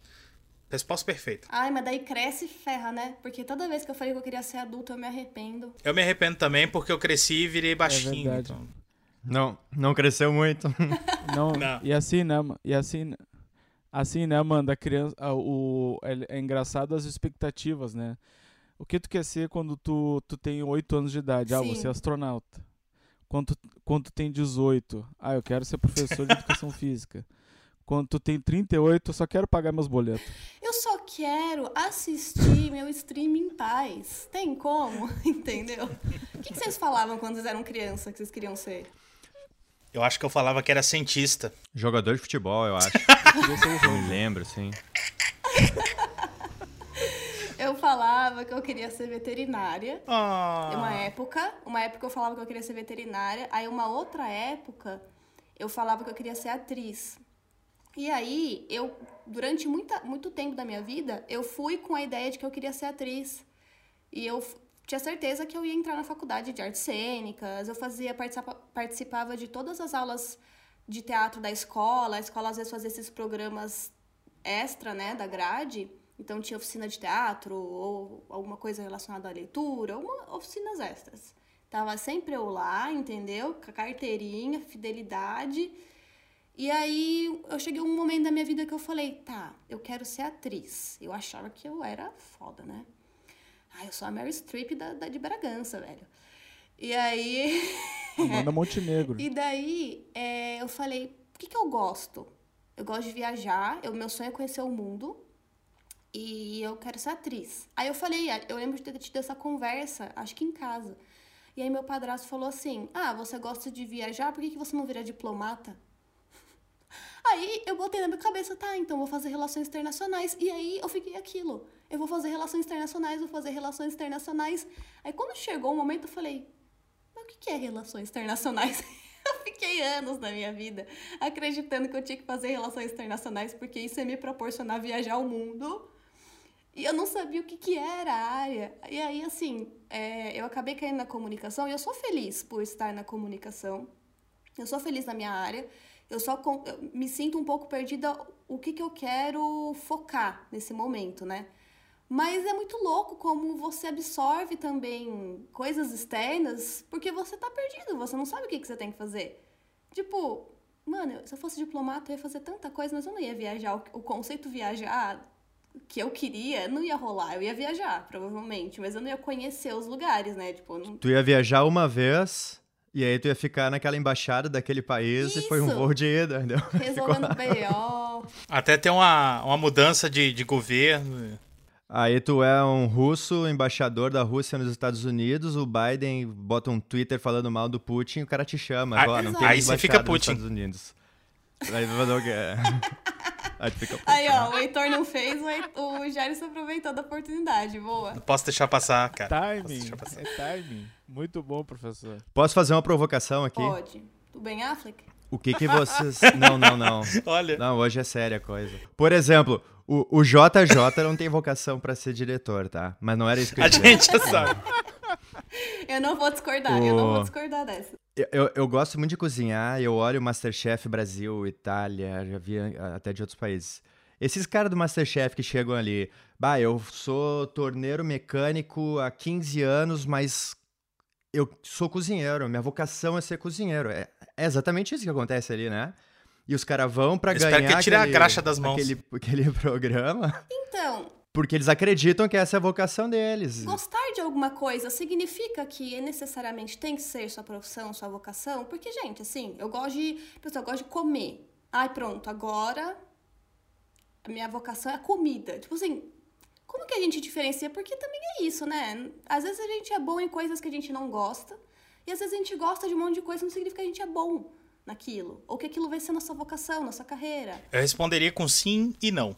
Resposta perfeita.
Ai, mas daí cresce e ferra, né? Porque toda vez que eu falei que eu queria ser adulto, eu me arrependo.
Eu me arrependo também porque eu cresci e virei baixinho. É então.
Não, não cresceu muito.
não, *laughs* não. E assim, né? E assim, assim, né, Amanda? A criança, o, é, é engraçado as expectativas, né? O que tu quer ser quando tu, tu tem 8 anos de idade? Ah, Sim. Ah, você é astronauta. Quando, quando tu tem 18? Ah, eu quero ser professor de educação *laughs* física. Quando tu tem 38, eu só quero pagar meus boletos.
Eu só quero assistir meu stream em paz. Tem como? *laughs* Entendeu? O que, que vocês falavam quando vocês eram criança que vocês queriam ser?
Eu acho que eu falava que era cientista.
Jogador de futebol, eu acho. *laughs* eu me lembro, sim.
Eu falava que eu queria ser veterinária.
Oh.
Uma época, uma época eu falava que eu queria ser veterinária. Aí uma outra época eu falava que eu queria ser atriz. E aí, eu, durante muita, muito tempo da minha vida, eu fui com a ideia de que eu queria ser atriz. E eu tinha certeza que eu ia entrar na faculdade de artes cênicas, eu fazia, participava, participava de todas as aulas de teatro da escola, a escola às vezes fazia esses programas extra, né, da grade, então tinha oficina de teatro ou alguma coisa relacionada à leitura, uma, oficinas extras. Tava sempre eu lá, entendeu? Com a carteirinha, fidelidade e aí eu cheguei um momento da minha vida que eu falei, tá, eu quero ser atriz. Eu achava que eu era foda, né? Ah, eu sou a Mary Streep da, da de Bragança, velho. E aí. *laughs*
Amanda Montenegro.
e daí é, eu falei, o que, que eu gosto? Eu gosto de viajar, eu, meu sonho é conhecer o mundo. E eu quero ser atriz. Aí eu falei, eu lembro de ter tido essa conversa, acho que em casa. E aí meu padrasto falou assim: Ah, você gosta de viajar, por que, que você não vira diplomata? Aí eu botei na minha cabeça, tá, então vou fazer relações internacionais. E aí eu fiquei aquilo. Eu vou fazer relações internacionais, vou fazer relações internacionais. Aí quando chegou o momento, eu falei, mas o que é relações internacionais? *laughs* eu fiquei anos na minha vida acreditando que eu tinha que fazer relações internacionais porque isso ia me proporcionar viajar o mundo. E eu não sabia o que, que era a área. E aí, assim, é, eu acabei caindo na comunicação e eu sou feliz por estar na comunicação. Eu sou feliz na minha área eu só eu me sinto um pouco perdida o que, que eu quero focar nesse momento, né? Mas é muito louco como você absorve também coisas externas porque você tá perdido, você não sabe o que, que você tem que fazer. Tipo, mano, se eu fosse diplomata, eu ia fazer tanta coisa, mas eu não ia viajar. O conceito viajar que eu queria não ia rolar. Eu ia viajar, provavelmente, mas eu não ia conhecer os lugares, né? Tipo, não...
Tu ia viajar uma vez e aí tu ia ficar naquela embaixada daquele país Isso. e foi um voo de ida, entendeu? *laughs*
Resolvendo B.O.
Até ter uma, uma mudança de, de governo.
Aí tu é um russo, embaixador da Rússia nos Estados Unidos, o Biden bota um Twitter falando mal do Putin, o cara te chama.
Ah, não tem aí você fica Putin.
Estados Unidos. Aí vai fazer o quê? *laughs*
Aí, fica aí, ó, o Heitor não fez, o, o Jair se aproveitou da oportunidade. Boa.
Não posso deixar passar, cara.
Timing. Passar. É timing. Muito bom, professor.
Posso fazer uma provocação aqui?
Pode. Do Ben Affleck?
O que que vocês... *laughs* Não, não, não. *laughs*
Olha.
Não, hoje é séria a coisa. Por exemplo, o, o JJ não tem vocação para ser diretor, tá? Mas não era isso que eu
A gente já sabe.
Eu não vou discordar, o... eu não vou discordar dessa.
Eu, eu, eu, gosto muito de cozinhar, eu olho Masterchef Brasil, Itália, já vi até de outros países. Esses caras do Masterchef que chegam ali, bah, eu sou torneiro mecânico há 15 anos, mas eu sou cozinheiro, minha vocação é ser cozinheiro. É, é exatamente isso que acontece ali, né? E os caras vão pra ganhar. Espero
que tire a graxa das mãos.
Aquele, aquele *laughs* programa.
Então,
porque eles acreditam que essa é a vocação deles.
Gostar de alguma coisa significa que necessariamente tem que ser sua profissão, sua vocação? Porque, gente, assim, eu gosto de. Pessoal, eu gosto de comer. Ai, pronto, agora a minha vocação é a comida. Tipo assim, como que a gente diferencia? Porque também é isso, né? Às vezes a gente é bom em coisas que a gente não gosta, e às vezes a gente gosta de um monte de coisa, não significa que a gente é bom naquilo, ou que aquilo vai ser nossa vocação, nossa carreira.
Eu responderia com sim e não.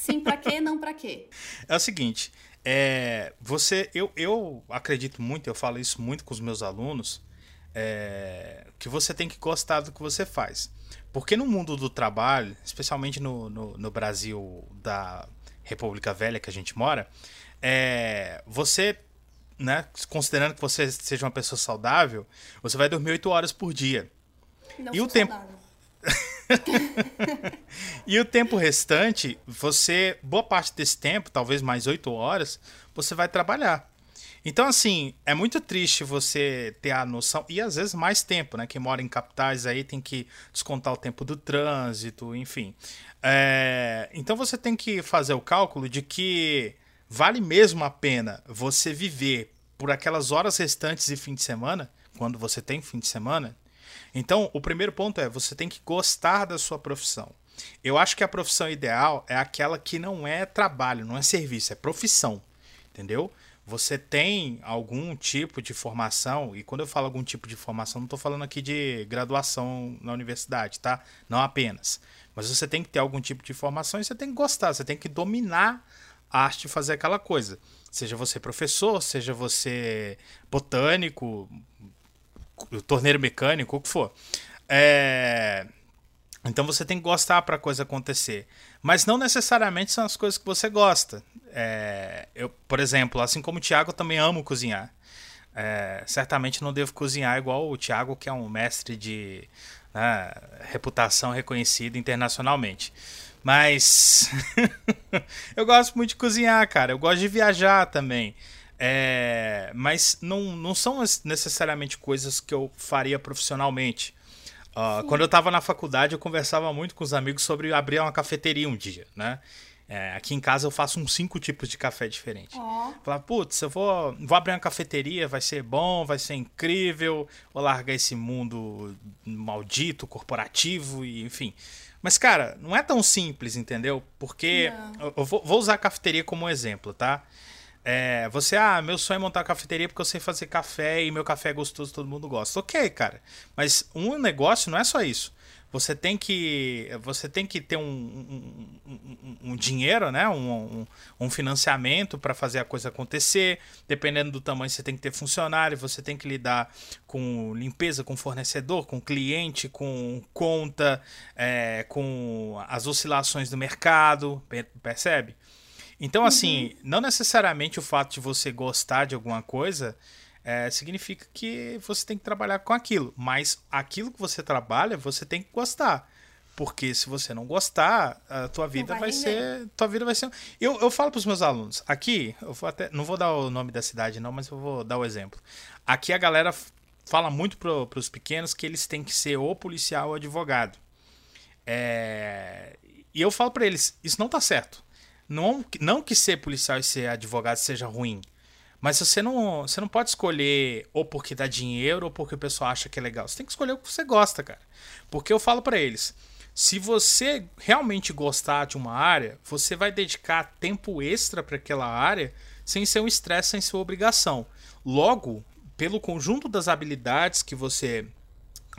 Sim para quê, não para quê?
É o seguinte, é, você, eu, eu acredito muito, eu falo isso muito com os meus alunos, é, que você tem que gostar do que você faz. Porque no mundo do trabalho, especialmente no, no, no Brasil da República Velha que a gente mora, é, você, né, considerando que você seja uma pessoa saudável, você vai dormir 8 horas por dia.
Não
E o
sou
tempo-
saudável. *laughs*
E o tempo restante, você, boa parte desse tempo, talvez mais 8 horas, você vai trabalhar. Então, assim, é muito triste você ter a noção, e às vezes mais tempo, né? Quem mora em capitais aí tem que descontar o tempo do trânsito, enfim. É, então você tem que fazer o cálculo de que vale mesmo a pena você viver por aquelas horas restantes e fim de semana, quando você tem fim de semana. Então, o primeiro ponto é você tem que gostar da sua profissão. Eu acho que a profissão ideal é aquela que não é trabalho, não é serviço, é profissão. Entendeu? Você tem algum tipo de formação, e quando eu falo algum tipo de formação, não estou falando aqui de graduação na universidade, tá? Não apenas. Mas você tem que ter algum tipo de formação e você tem que gostar, você tem que dominar a arte de fazer aquela coisa. Seja você professor, seja você botânico, torneiro mecânico, o que for. É, Então você tem que gostar para a coisa acontecer. Mas não necessariamente são as coisas que você gosta. É, Eu, por exemplo, assim como o Thiago, eu também amo cozinhar. É, certamente não devo cozinhar igual o Thiago, que é um mestre de né, reputação reconhecida internacionalmente. Mas *laughs* eu gosto muito de cozinhar, cara. Eu gosto de viajar também. É, mas não, não são necessariamente coisas que eu faria profissionalmente. Ah, quando eu estava na faculdade, eu conversava muito com os amigos sobre abrir uma cafeteria um dia, né? É, aqui em casa eu faço uns cinco tipos de café diferentes.
Ó,
Falar, putz, eu vou, vou abrir uma cafeteria, vai ser bom, vai ser incrível, vou largar esse mundo maldito, corporativo, e enfim. Mas, cara, não é tão simples, entendeu? Porque
Não.
eu, eu vou, vou usar a cafeteria como exemplo, tá? É, você, ah, meu sonho é montar uma cafeteria porque eu sei fazer café e meu café é gostoso, todo mundo gosta. Ok, cara. Mas um negócio não é só isso. Você tem que, você tem que ter um, um, um- um- dinheiro, né? Um, um- financiamento para fazer a coisa acontecer. Dependendo do tamanho, você tem que ter funcionário, você tem que lidar com limpeza, com fornecedor, com cliente, com conta, é, com as oscilações do mercado, per- percebe? Então, assim, não necessariamente o fato de você gostar de alguma coisa é, significa que você tem que trabalhar com aquilo. Mas aquilo que você trabalha, você tem que gostar. Porque se você não gostar, a tua vida
vai
vai, ser. Tua vida vai ser. Eu, eu falo para os meus alunos, aqui, eu vou até. Não vou dar o nome da cidade, não, mas eu vou dar o exemplo. Aqui a galera fala muito para os pequenos que eles têm que ser ou policial ou advogado. É, E eu falo pra eles, isso não tá certo. Não, não que ser policial e ser advogado seja ruim. Mas você não, você não pode escolher ou porque dá dinheiro ou porque o pessoal acha que é legal. Você tem que escolher o que você gosta, cara. Porque eu falo pra eles, se você realmente gostar de uma área, você vai dedicar tempo extra pra aquela área sem ser um estresse, sem ser obrigação. Logo, pelo conjunto das habilidades que você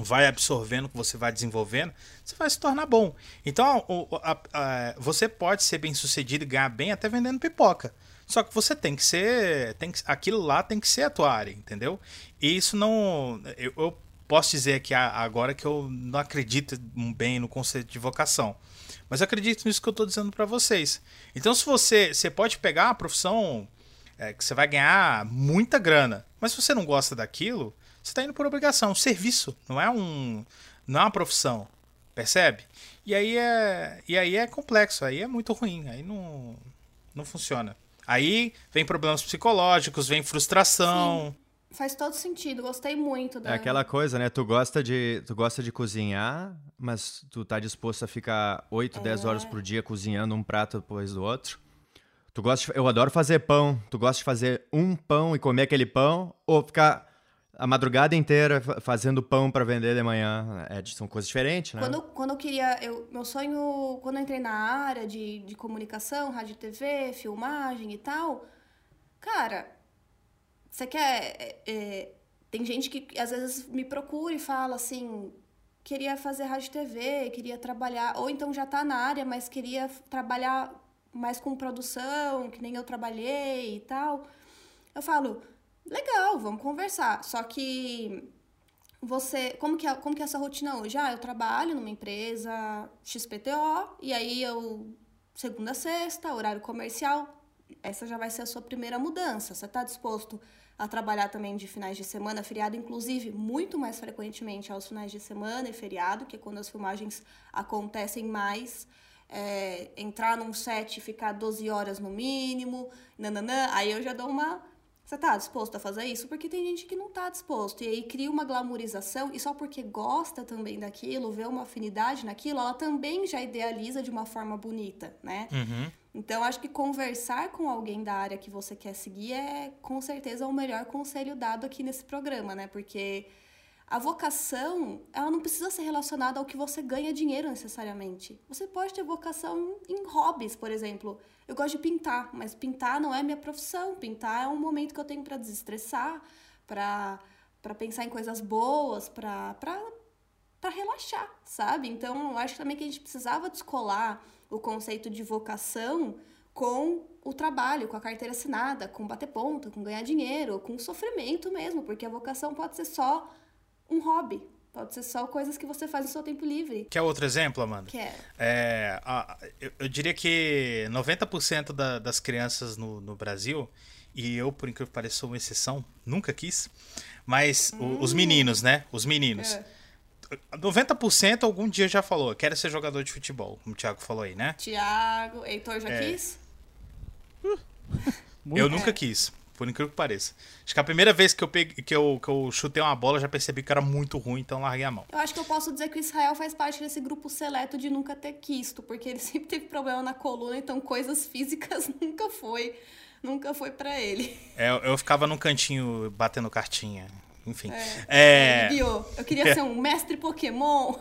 vai absorvendo, que você vai desenvolvendo, você vai se tornar bom. Então, a- a- você pode ser bem sucedido e ganhar bem até vendendo pipoca. Só que você tem que ser. Tem que, aquilo lá tem que ser a tua área, entendeu? E isso não. Eu, eu posso dizer aqui a- agora que eu não acredito bem no conceito de vocação. Mas eu acredito nisso que eu estou dizendo para vocês. Então, se você. Você pode pegar uma profissão é, que você vai ganhar muita grana. Mas se você não gosta daquilo, você está indo por obrigação. Um serviço, não é um, não é uma profissão. Percebe? E aí é, e aí é complexo, aí é muito ruim, aí não, não funciona. Aí vem problemas psicológicos, vem frustração.
faz todo sentido. Gostei muito da.
É aquela coisa, né? Tu gosta de, tu gosta de cozinhar, mas tu tá disposto a ficar 8, 10 horas por dia cozinhando um prato depois do outro. Tu gosta de, eu adoro fazer pão. Tu gosta de fazer um pão e comer aquele pão ou ficar a madrugada inteira fa- fazendo pão pra vender de manhã. É, são coisas diferentes, né?
Quando, quando eu queria. Eu, meu sonho, quando eu entrei na área de, de comunicação, rádio TV, filmagem e tal, cara, você quer. é, é, tem gente que às vezes me procura e fala assim. Queria fazer rádio TV, queria trabalhar, ou então já tá na área, mas queria trabalhar mais com produção, que nem eu trabalhei e tal. Eu falo, legal, vamos conversar. Só que você, como que é, como que é essa rotina hoje? Ah, eu trabalho numa empresa XPTO e aí eu segunda a sexta, horário comercial. Essa já vai ser a sua primeira mudança. Você está disposto a trabalhar também de finais de semana, feriado, inclusive muito mais frequentemente aos finais de semana e feriado, que é quando as filmagens acontecem mais. É, entrar num set e ficar 12 horas no mínimo, nananã, aí eu já dou uma você tá disposto a fazer isso? Porque tem gente que não tá disposto. E aí cria uma glamorização, e só porque gosta também daquilo, vê uma afinidade naquilo, ela também já idealiza de uma forma bonita, né?
Uhum.
Então, acho que conversar com alguém da área que você quer seguir é, com certeza, o melhor conselho dado aqui nesse programa, né? Porque a vocação, ela não precisa ser relacionada ao que você ganha dinheiro necessariamente. Você pode ter vocação em hobbies, por exemplo. Eu gosto de pintar, mas pintar não é minha profissão. Pintar é um momento que eu tenho para desestressar, para para pensar em coisas boas, para para relaxar, sabe? Então, eu acho também que a gente precisava descolar o conceito de vocação com o trabalho, com a carteira assinada, com bater ponta, com ganhar dinheiro, com sofrimento mesmo, porque a vocação pode ser só um hobby, pode ser só coisas que você faz no seu tempo livre.
Quer outro exemplo, Amanda?
Quero.
É, a- eu, eu diria que 90% da- das crianças no, no Brasil, e eu, por incrível que pareça, sou uma exceção, nunca quis, mas o- os meninos, né? Os meninos.
É.
90% algum dia já falou, quero ser jogador de futebol, como o Thiago falou aí, né?
Tiago, Heitor já
É.
quis?
Muito.
Eu nunca quis, por incrível que pareça. Acho que a primeira vez que eu, peguei, que eu, que eu chutei uma bola, eu já percebi que era muito ruim, então larguei a mão.
Eu acho que eu posso dizer que o Israel faz parte desse grupo seleto de nunca ter quisto, porque ele *laughs* sempre teve problema na coluna, então coisas físicas *laughs* nunca foi, nunca foi para ele.
É, eu, ficava num cantinho batendo cartinha, enfim. É,
Yu-Gi-Oh! Eu queria *laughs* ser um mestre Pokémon.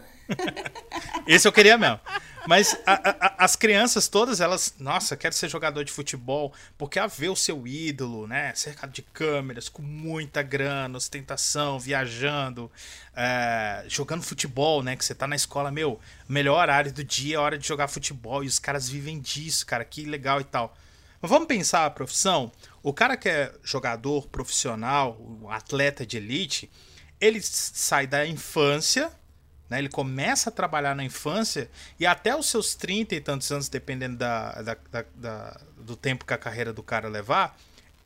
Esse eu queria mesmo. Mas a- a- as crianças todas, elas, nossa, quero ser jogador de futebol, porque a ver o seu ídolo, né, cercado de câmeras, com muita grana, ostentação, viajando, é, jogando futebol, né, que você tá na escola, meu, melhor horário do dia é hora de jogar futebol, e os caras vivem disso, cara, que legal e tal. Mas vamos pensar a profissão? O cara que é jogador profissional, um atleta de elite, ele sai da infância, né? Ele começa a trabalhar na infância e até os seus 30 e tantos anos, dependendo da, da- da- da- do tempo que a carreira do cara levar,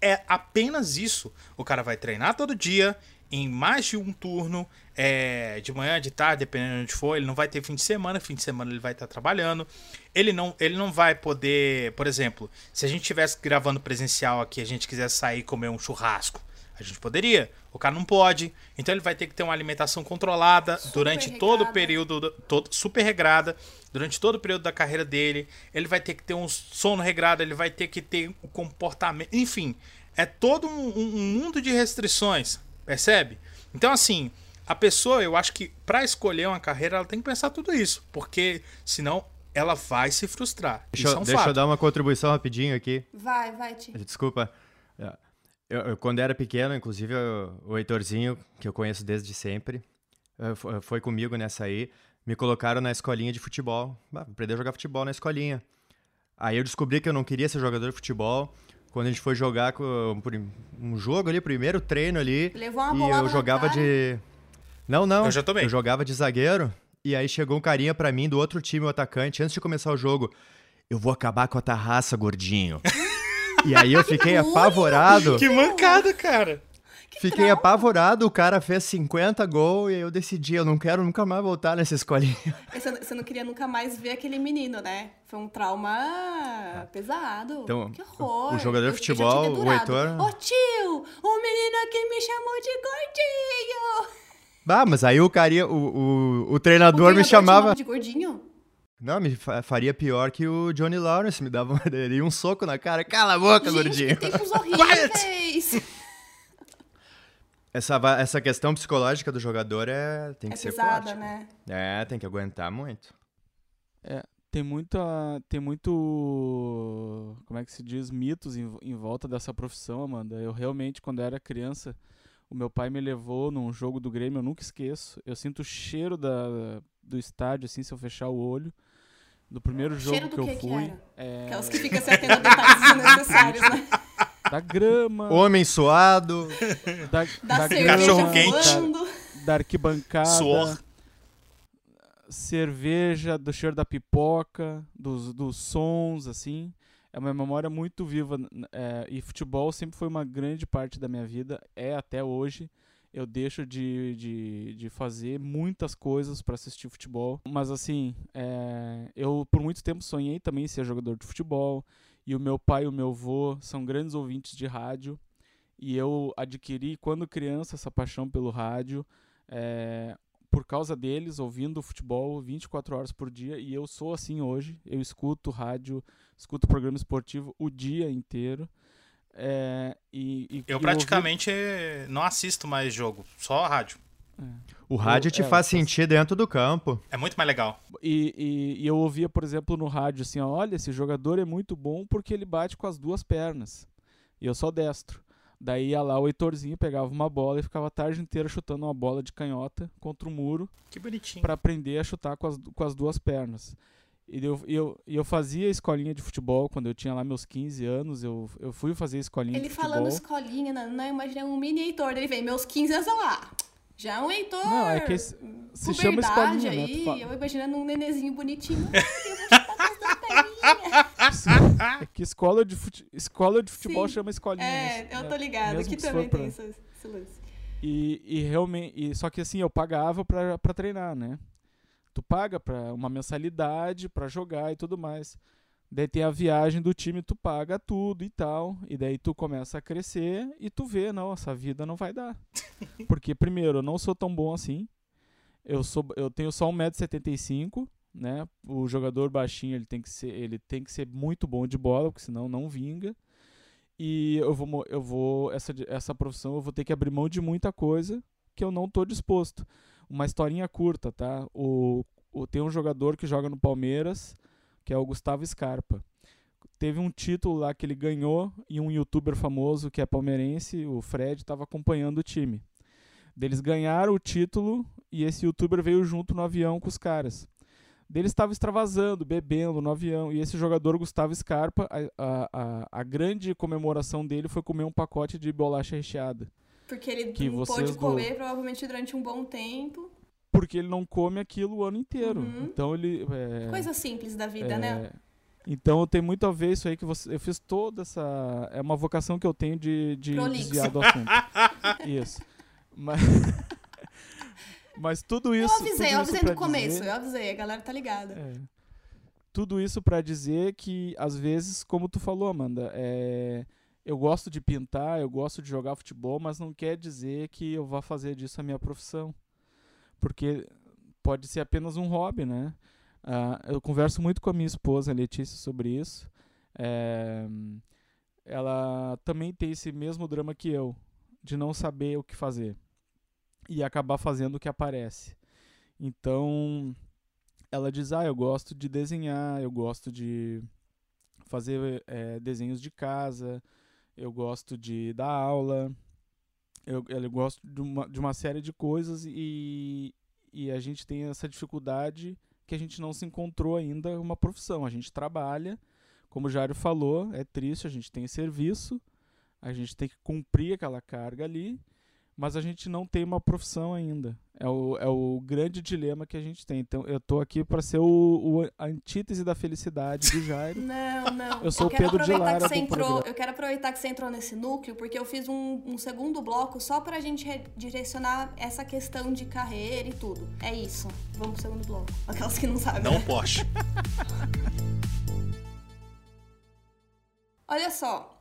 é apenas isso. O cara vai treinar todo dia, em mais de um turno, é, de manhã, de tarde, dependendo de onde for. Ele não vai ter fim de semana, fim de semana ele vai estar trabalhando. Ele não, ele não vai poder, por exemplo, se a gente estivesse gravando presencial aqui, a gente quisesse sair comer um churrasco, a gente poderia. O cara não pode. Então ele vai ter que ter uma alimentação controlada
Super
durante todo o período, do- todo, super regrada, durante todo o período da carreira dele. Ele vai ter que ter um sono regrado, ele vai ter que ter um comportamento. Enfim, é todo um, um- mundo de restrições, percebe? Então, assim, a pessoa, eu acho que para escolher uma carreira, ela tem que pensar tudo isso, porque senão ela vai se frustrar.
Deixa,
é um
deixa eu dar uma contribuição rapidinho aqui.
Vai, vai, Ti.
Desculpa. Eu, eu, quando era pequeno, inclusive eu- o Heitorzinho, que eu conheço desde sempre, eh, fo- foi comigo nessa aí. Me colocaram na escolinha de futebol. Ah, aprender a jogar futebol na escolinha. Aí eu descobri que eu não queria ser jogador de futebol. Quando a gente foi jogar um jogo ali, primeiro treino ali.
Levou uma
e eu jogava
cara.
de. Não, não.
Eu já tomei.
Eu jogava de zagueiro. E aí chegou um carinha pra mim do outro time, o atacante, antes de começar o jogo. Eu vou acabar com a tua raça, gordinho. *laughs* e aí eu fiquei apavorado.
Que mancada, cara.
Fiquei apavorado, o cara fez 50 gols e aí eu decidi, eu não quero nunca mais voltar nessa escolinha.
Você, não queria nunca mais ver aquele menino, né? Foi um trauma pesado.
Então,
que horror.
o jogador de futebol, o. Heitor-
Ô tio, o menino aqui me chamou de gordinho.
Bah, mas aí o carinha, o, o, o
O
treinador me
treinador te
chamava...
de gordinho?
Não, me fa- faria pior que o Johnny Lawrence, me dava *laughs* daria um soco na cara. Cala a boca,
Gente,
gordinho.
que tempos *laughs* horríveis.
Essa, essa questão psicológica do jogador é, tem que
é
ser
pesada,
forte.
né?
É, tem que aguentar muito.
Tem muita. Tem muito. Como é que se diz? Mitos em, em volta dessa profissão, Amanda. Eu realmente, quando eu era criança, o meu pai me levou num jogo do Grêmio, eu nunca esqueço. Eu sinto o cheiro da, do estádio, assim, se eu fechar o olho. Do primeiro jogo
Cheiro
que eu
que que
fui.
era?
é,
Aquelas que ficam se atendo a detalhes desnecessários, né?
da grama.
Homem suado.
Da,
Da,
da
Cachorro
grama,
quente.
Da, da arquibancada.
Suor.
cerveja, do cheiro da pipoca, dos, dos sons, assim. É uma memória muito viva. é, e futebol sempre foi uma grande parte da minha vida, é até hoje. Eu deixo de, de, de fazer muitas coisas para assistir futebol. Mas, assim, é, eu por muito tempo sonhei também ser jogador de futebol. E o meu pai e o meu avô são grandes ouvintes de rádio. E eu adquiri, quando criança, essa paixão pelo rádio. É, por causa deles, ouvindo futebol 24 horas por dia, e eu sou assim hoje. Eu escuto rádio, escuto programa esportivo o dia inteiro. É, e, e-
Eu
ouvi-
praticamente eh, não assisto mais jogo, só rádio.
O rádio te
é,
faz
eu-
sentir dentro do campo.
É muito mais legal.
E, e- e eu ouvia, por exemplo, no rádio assim: olha, esse jogador é muito bom porque ele bate com as duas pernas. E eu sou destro. Daí ia lá o Heitorzinho, pegava uma bola e ficava a tarde inteira chutando uma bola de canhota contra o muro.
Que bonitinho.
para aprender a chutar com as, com as duas pernas. E eu, eu, eu fazia escolinha de futebol quando eu tinha lá meus 15 anos. Eu, eu fui fazer escolinha
Ele
de futebol.
falando escolinha, não, não imaginei um mini Heitor. Ele vem, meus 15 anos lá. Já é um Heitor.
Não, é que esse- se chama escolinha, né?
aí,
Tu fa-
Eu imaginando um nenezinho bonitinho.
É *laughs* que escola de, fute, escola de futebol
Sim.
chama escolinha.
É,
mas,
eu
né,
tô ligada.
mesmo
Aqui também
pra-
tem esse, esse lance.
E, e realmente. E, só que assim, eu pagava pra, pra treinar, né? Tu paga pra uma mensalidade pra jogar e tudo mais. Daí tem a viagem do time, tu paga tudo e tal. E daí tu começa a crescer e tu vê, não, essa vida não vai dar. *laughs* Porque, primeiro, eu não sou tão bom assim. Eu, sou, eu tenho só 1,75m, né? O jogador baixinho ele tem, que ser, ele tem que ser muito bom de bola, porque senão não vinga. E eu vou, eu vou essa, essa profissão eu vou ter que abrir mão de muita coisa que eu não tô disposto. Uma historinha curta, tá? O, o, tem um jogador que joga no Palmeiras, que é o Gustavo Scarpa. Teve um título lá que ele ganhou e um youtuber famoso que é palmeirense, o Fred, estava acompanhando o time. Deles ganharam o título e esse youtuber veio junto no avião com os caras. Deles estava extravasando, bebendo no avião. E esse jogador, Gustavo Scarpa, a, a, a grande comemoração dele foi comer um pacote de bolacha recheada.
Porque ele
Que
não pôde
do-
comer, provavelmente, durante um bom tempo.
Porque ele não come aquilo o ano inteiro.
Uhum.
Então ele. é,
Coisa simples da vida,
é,
né?
Então tem muito a ver isso aí que você. Eu fiz toda essa. É uma vocação que eu tenho de, de
Prolixo.
desviar do assunto. *laughs* isso. Mas. *laughs* Mas tudo isso.
eu avisei, eu avisei no começo,
dizer-
eu avisei, a galera tá ligada.
É. Tudo isso pra dizer que, às vezes, como tu falou, Amanda, é, eu gosto de pintar, eu gosto de jogar futebol, mas não quer dizer que eu vá fazer disso a minha profissão. Porque pode ser apenas um hobby, né? Ah, eu converso muito com a minha esposa, Letícia, sobre isso. É, ela também tem esse mesmo drama que eu, de não saber o que fazer e acabar fazendo o que aparece. Então, ela diz: Ah, eu gosto de desenhar, eu gosto de fazer eh, desenhos de casa, eu gosto de dar aula, eu, eu gosto de uma, de uma série de coisas e, e a gente tem essa dificuldade que a gente não se encontrou ainda uma profissão. A gente trabalha, como o Jário falou, é triste, a gente tem serviço, a gente tem que cumprir aquela carga ali, mas a gente não tem uma profissão ainda. É o, é o grande dilema que a gente tem. Então, eu tô aqui para ser o, o a antítese da felicidade do Jairo. *laughs*
Não, não.
Eu sou o
quero
Pedro de
aproveitar
Lara
que você
do
entrou,
programa.
Eu quero aproveitar que você entrou nesse núcleo, porque eu fiz um, um segundo bloco só pra gente redirecionar essa questão de carreira e tudo. É isso. Vamos pro segundo bloco. Aquelas que não sabem.
Não
né?
Porsche. *laughs*
Olha só.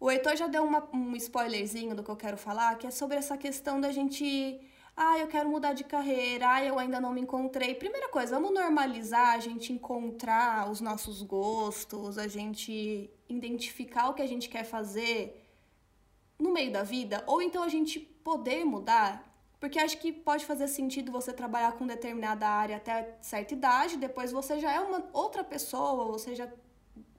O Heitor já deu uma- um spoilerzinho do que eu quero falar, que é sobre essa questão da gente. Ah, eu quero mudar de carreira, ah, eu ainda não me encontrei. Primeira coisa, vamos normalizar a gente encontrar os nossos gostos, a gente identificar o que a gente quer fazer no meio da vida, ou então a gente poder mudar, porque acho que pode fazer sentido você trabalhar com determinada área até certa idade, depois você já é uma outra pessoa, você já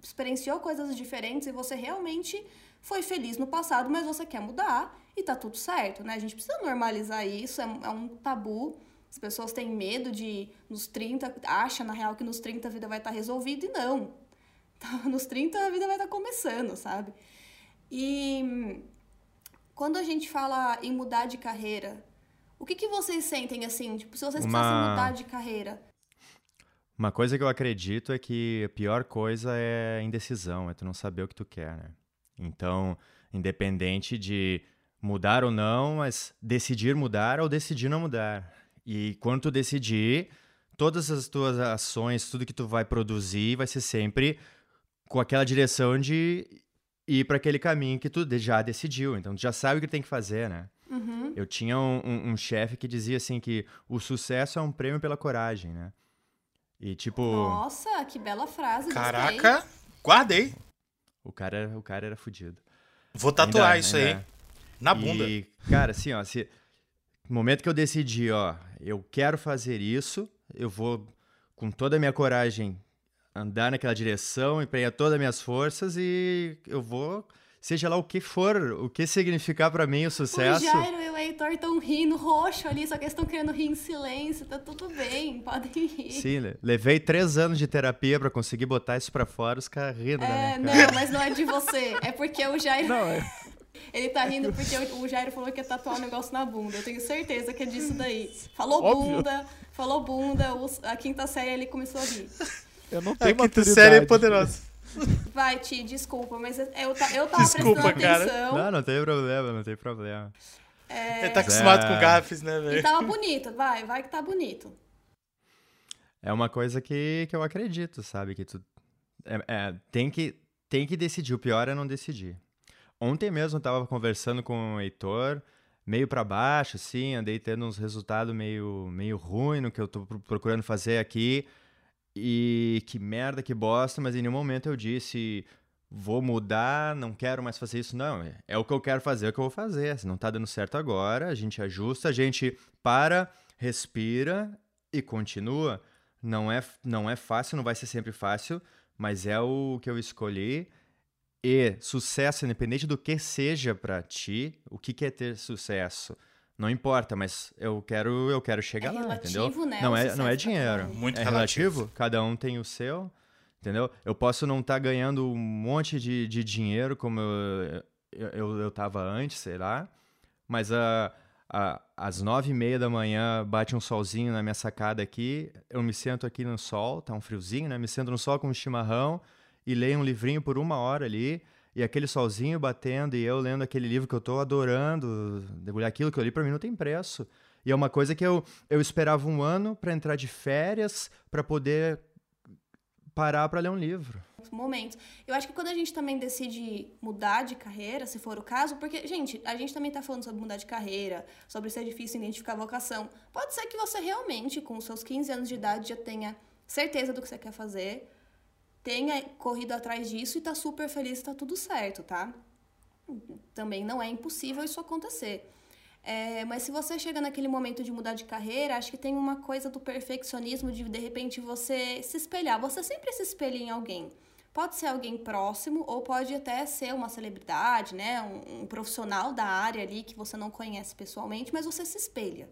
experienciou coisas diferentes e você realmente foi feliz no passado, mas você quer mudar e tá tudo certo, né? A gente precisa normalizar isso, é, é um tabu. As pessoas têm medo de, nos 30, acha na real que nos 30 a vida vai estar tá resolvida e não. *laughs* Nos 30 a vida vai estar tá começando, sabe? E quando a gente fala em mudar de carreira, o que, que vocês sentem assim? Tipo, se vocês Uma... precisassem mudar de carreira?
Uma coisa que eu acredito é que a pior coisa é a indecisão, é tu não saber o que tu quer, né? Então, independente de mudar ou não, mas decidir mudar ou decidir não mudar. E quando tu decidir, todas as tuas ações, tudo que tu vai produzir vai ser sempre com aquela direção de ir para aquele caminho que tu já decidiu. Então, tu já sabe o que tem que fazer, né? Uhum. Eu tinha um, um, um chefe que dizia assim que o sucesso é um prêmio pela coragem, né? E tipo.
Nossa, que bela frase.
Caraca, gostei. guardei.
O cara, o cara era fudido.
Vou tatuar ainda, isso ainda. aí. Na bunda.
E, cara, assim, ó, se, no momento que eu decidi, ó, eu quero fazer isso, eu vou, com toda a minha coragem, andar naquela direção, empenhar todas as minhas forças e eu vou seja lá o que for, o que significar para mim o sucesso. O
Jairo e o Heitor estão rindo roxo ali, só que eles estão querendo rir em silêncio, tá tudo bem, *laughs* podem rir.
Sim, levei três anos de terapia para conseguir botar isso para fora, os caras rindo
é,
da minha cara.
Não, mas não é de você, é porque o Jairo... Não, é... *laughs* Ele tá rindo porque o Jairo falou que ia tatuar um negócio na bunda. Eu tenho certeza que é disso daí. Falou Óbvio. bunda, falou bunda, a quinta série ele começou a rir.
Eu não tenho a
quinta série é poderosa. *laughs*
Vai, Ti, desculpa, mas eu, eu tava desculpa, prestando cara. atenção.
Não, não tem problema, não tem problema.
É... Ele tá acostumado é... com gafes, né, velho?
E tava bonito, vai, vai que tá bonito.
É uma coisa que, que eu acredito, sabe? Que tu é, é, tem, que, tem que decidir. O pior é não decidir. Ontem mesmo eu tava conversando com o Heitor, meio para baixo, assim, andei tendo uns resultados meio, meio ruins no que eu tô procurando fazer aqui. E que merda, que bosta, mas em nenhum momento eu disse vou mudar, não quero mais fazer isso. Não, é, o que eu quero fazer, é o que eu vou fazer. Se não tá dando certo agora, a gente ajusta, a gente para, respira e continua. Não é, não é fácil, não vai ser sempre fácil, mas é o que eu escolhi. E sucesso, independente do que seja para ti, o que, que é ter sucesso? Não importa, mas eu quero, eu quero chegar é lá, entendeu?
Né,
não é, não é dinheiro.
Muito
é
relativo.
relativo. Cada um tem o seu, entendeu? Eu posso não estar tá ganhando um monte de, de dinheiro como eu, eu, eu tava antes, sei lá, mas a, a, às nove e meia da manhã bate um solzinho na minha sacada aqui, eu me sento aqui no sol, tá um friozinho, né? Me sento no sol com um chimarrão e leio um livrinho por uma hora ali e aquele solzinho batendo e eu lendo aquele livro que eu estou adorando, debulhar aquilo que eu li para mim não tem preço. E é uma coisa que eu, eu esperava um ano para entrar de férias para poder parar para ler um livro.
Momentos. Eu acho que quando a gente também decide mudar de carreira, se for o caso, porque, gente, a gente também está falando sobre mudar de carreira, sobre ser difícil identificar vocação. Pode ser que você realmente, com os seus 15 anos de idade, já tenha certeza do que você quer fazer, tenha corrido atrás disso e tá super feliz, tá tudo certo, tá? Também não é impossível isso acontecer. É, mas se você chega naquele momento de mudar de carreira, acho que tem uma coisa do perfeccionismo de de repente você se espelhar. Você sempre se espelha em alguém. Pode ser alguém próximo ou pode até ser uma celebridade, né? Um, um profissional da área ali que você não conhece pessoalmente, mas você se espelha.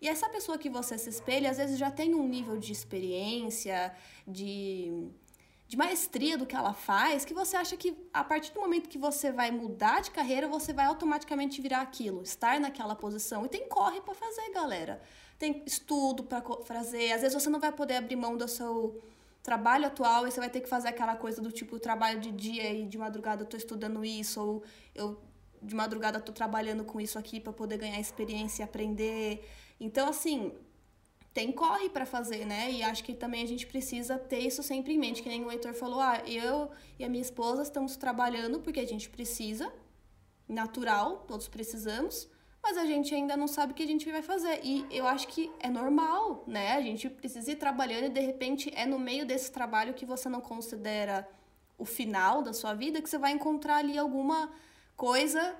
E essa pessoa que você se espelha, às vezes já tem um nível de experiência, de de maestria do que ela faz, que você acha que a partir do momento que você vai mudar de carreira, você vai automaticamente virar aquilo, estar naquela posição. E tem corre para fazer, galera. Tem estudo para fazer. Às vezes você não vai poder abrir mão do seu trabalho atual e você vai ter que fazer aquela coisa do tipo, trabalho de dia e de madrugada eu tô estudando isso, ou eu de madrugada tô trabalhando com isso aqui para poder ganhar experiência e aprender. Então, assim, tem corre para fazer, né? E acho que também a gente precisa ter isso sempre em mente, que nem o Heitor falou, ah, eu e a minha esposa estamos trabalhando porque a gente precisa, natural, todos precisamos, mas a gente ainda não sabe o que a gente vai fazer. E eu acho que é normal, né? A gente precisa ir trabalhando e de repente é no meio desse trabalho que você não considera o final da sua vida que você vai encontrar ali alguma coisa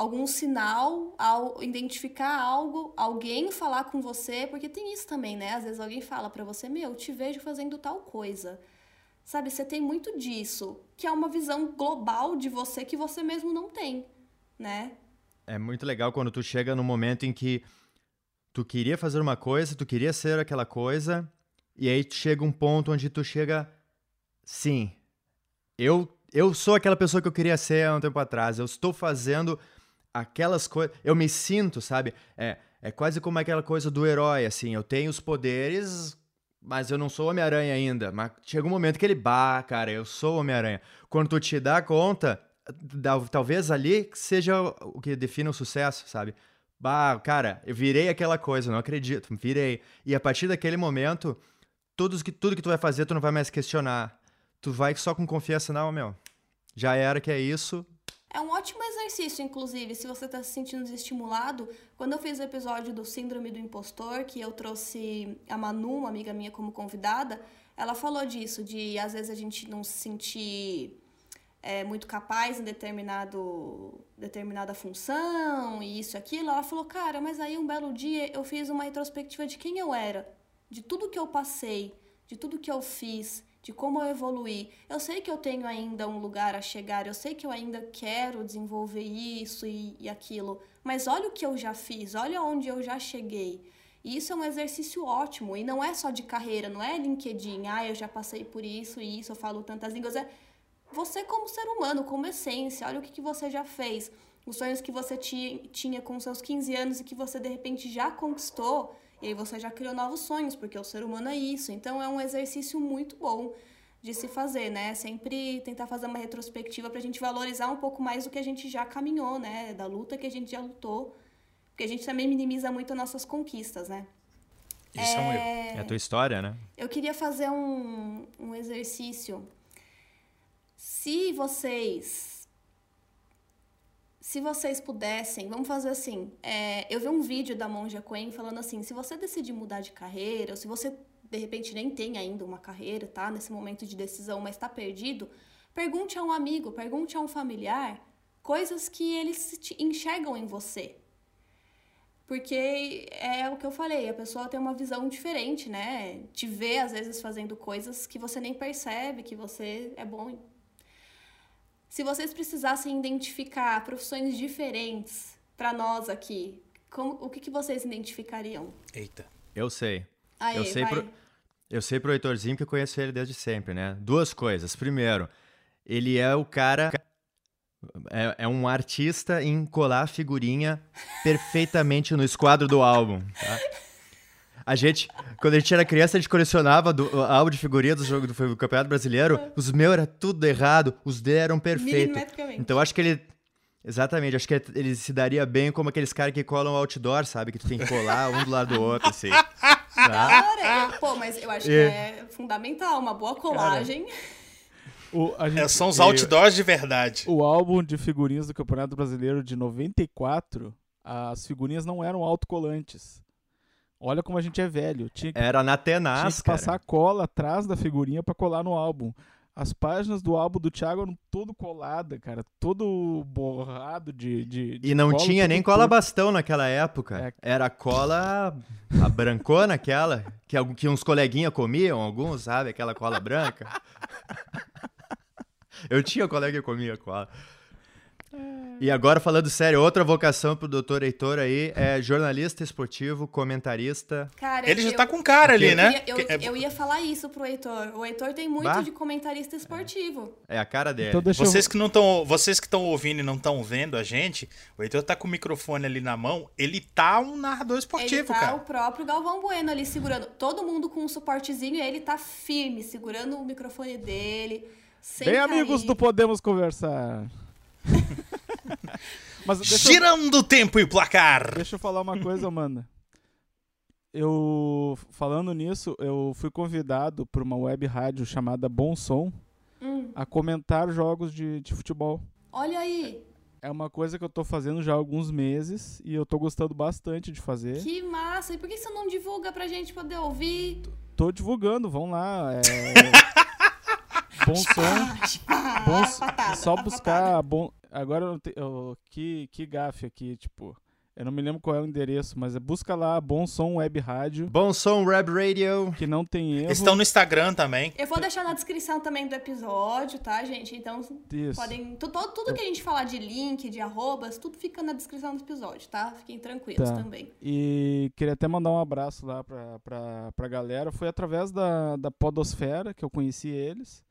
algum sinal ao identificar algo, alguém falar com você, porque tem isso também, né? Às vezes alguém fala para você, meu, te vejo fazendo tal coisa. Sabe, você tem muito disso, que é uma visão global de você que você mesmo não tem, né?
É muito legal quando tu chega no momento em que tu queria fazer uma coisa, tu queria ser aquela coisa, e aí chega um ponto onde tu chega, sim, eu eu sou aquela pessoa que eu queria ser há um tempo atrás, eu estou fazendo aquelas coisas. Eu me sinto, sabe? É, é quase como aquela coisa do herói, assim. Eu tenho os poderes, mas eu não sou Homem-Aranha ainda. Mas chega um momento que ele, bah, cara, eu sou Homem-Aranha. Quando tu te dá conta, talvez ali seja o que define o sucesso, sabe? Bah, cara, eu virei aquela coisa, não acredito, virei. E a partir daquele momento, tudo que, tudo que tu vai fazer, tu não vai mais questionar. Tu vai só com confiança, não, meu. Já era que é isso,
é um ótimo exercício, inclusive, se você está se sentindo desestimulado. Quando eu fiz o episódio do Síndrome do Impostor, que eu trouxe a Manu, uma amiga minha, como convidada, ela falou disso, de às vezes a gente não se sentir é, muito capaz em determinado, determinada função e isso e aquilo. Ela falou, cara, mas aí um belo dia eu fiz uma retrospectiva de quem eu era, de tudo que eu passei, de tudo que eu fiz de como eu evoluir. Eu sei que eu tenho ainda um lugar a chegar, eu sei que eu ainda quero desenvolver isso e, e aquilo, mas olha o que eu já fiz, olha onde eu já cheguei. E isso é um exercício ótimo, e não é só de carreira, não é LinkedIn, ah, eu já passei por isso e isso, eu falo tantas línguas, é você como ser humano, como essência, olha o que, que você já fez, os sonhos que você tinha com seus 15 anos e que você de repente já conquistou, e aí você já criou novos sonhos, porque o ser humano é isso. Então é um exercício muito bom de se fazer, né? Sempre tentar fazer uma retrospectiva para a gente valorizar um pouco mais do que a gente já caminhou, né? Da luta que a gente já lutou. Porque a gente também minimiza muito as nossas conquistas, né?
Isso é, é um erro.
É a tua história, né?
Eu queria fazer um, um exercício. Se vocês se vocês pudessem, vamos fazer assim. É, eu vi um vídeo da Monja Quen falando assim: se você decidir mudar de carreira, ou se você de repente nem tem ainda uma carreira, tá? Nesse momento de decisão, mas está perdido, pergunte a um amigo, pergunte a um familiar coisas que eles enxergam em você. Porque é o que eu falei, a pessoa tem uma visão diferente, né? Te vê, às vezes, fazendo coisas que você nem percebe que você é bom se vocês precisassem identificar profissões diferentes para nós aqui, como, o que, que vocês identificariam?
Eita.
Eu sei.
Aê,
eu sei pro, eu sei pro Heitorzinho que eu conheço ele desde sempre, né? Duas coisas. Primeiro, ele é o cara é, é, um artista em colar figurinha perfeitamente no esquadro do álbum. Tá? A gente, quando a gente era criança, a gente colecionava do, álbum de figurinha do jogo do, Campeonato Brasileiro. Os meus era tudo errado, os dele eram perfeitos. Então acho que ele. Exatamente, acho que ele se daria bem como aqueles caras que colam outdoor, sabe? Que tu tem que colar um do lado do outro, assim. *laughs*
Tá? Cara, pô, mas eu acho que é fundamental, uma boa colagem.
O, gente, é, são os outdoors de verdade.
O álbum de figurinhas do Campeonato Brasileiro de 94, as figurinhas não eram autocolantes. Olha como a gente é velho. Tinha que,
Era na Tenaz,
tinha que passar cola atrás da figurinha para colar no álbum. As páginas do álbum do Thiago eram todo colada, cara. Todo borrado de. de, de
e não cola, tinha nem cola bastão naquela época. É. Era cola a brancona, aquela, que, que uns coleguinhas comiam, alguns, sabe? Aquela cola branca. *laughs* Eu tinha colega que comia cola. E agora, falando sério, outra vocação pro doutor Heitor aí é jornalista esportivo, comentarista.
Cara,
Ele já eu, tá com cara ali, né?
Eu, eu, é eu, ia falar isso pro Heitor. O Heitor tem muito bah? de comentarista esportivo.
É a cara dele.
Então vocês, que não tão, vocês que estão ouvindo e não estão vendo a gente, o Heitor tá com o microfone ali na mão, ele tá um narrador esportivo, ele
tá
cara.
o próprio Galvão Bueno ali segurando. Todo mundo com um suportezinho e ele tá firme, segurando o microfone dele. Bem, cair.
amigos do Podemos Conversar.
Mas Girando o tempo e placar!
Deixa eu falar uma coisa, Amanda. Eu, falando nisso, eu fui convidado por uma web rádio chamada Bom Som hum. a comentar jogos de, de futebol.
Olha aí!
É uma coisa que eu tô fazendo já há alguns meses e eu tô gostando bastante de fazer.
Que massa! E por que você não divulga pra gente poder ouvir?
Tô divulgando, vão lá. É... *laughs* bom som. bom, só buscar bom, agora eu, te, eu que, que gafe aqui, tipo. Eu não me lembro qual é o endereço, mas é busca lá Bom Som Web Rádio.
Bom Som Web Radio.
Que não tem erro.
Estão no Instagram também.
Eu vou deixar na descrição também do episódio, tá, gente? Então, Isso. podem. Tudo, tudo que a gente falar de link, de arrobas, tudo fica na descrição do episódio, tá? Fiquem tranquilos tá. também.
E queria até mandar um abraço lá pra, pra, pra galera. Foi através da, da Podosfera que eu conheci eles.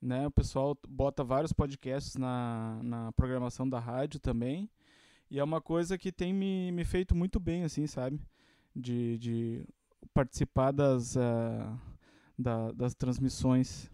Né? O pessoal bota vários podcasts na, na programação da rádio também. E é uma coisa que tem me, me feito muito bem, assim, sabe? De, de participar das, uh, da, das transmissões.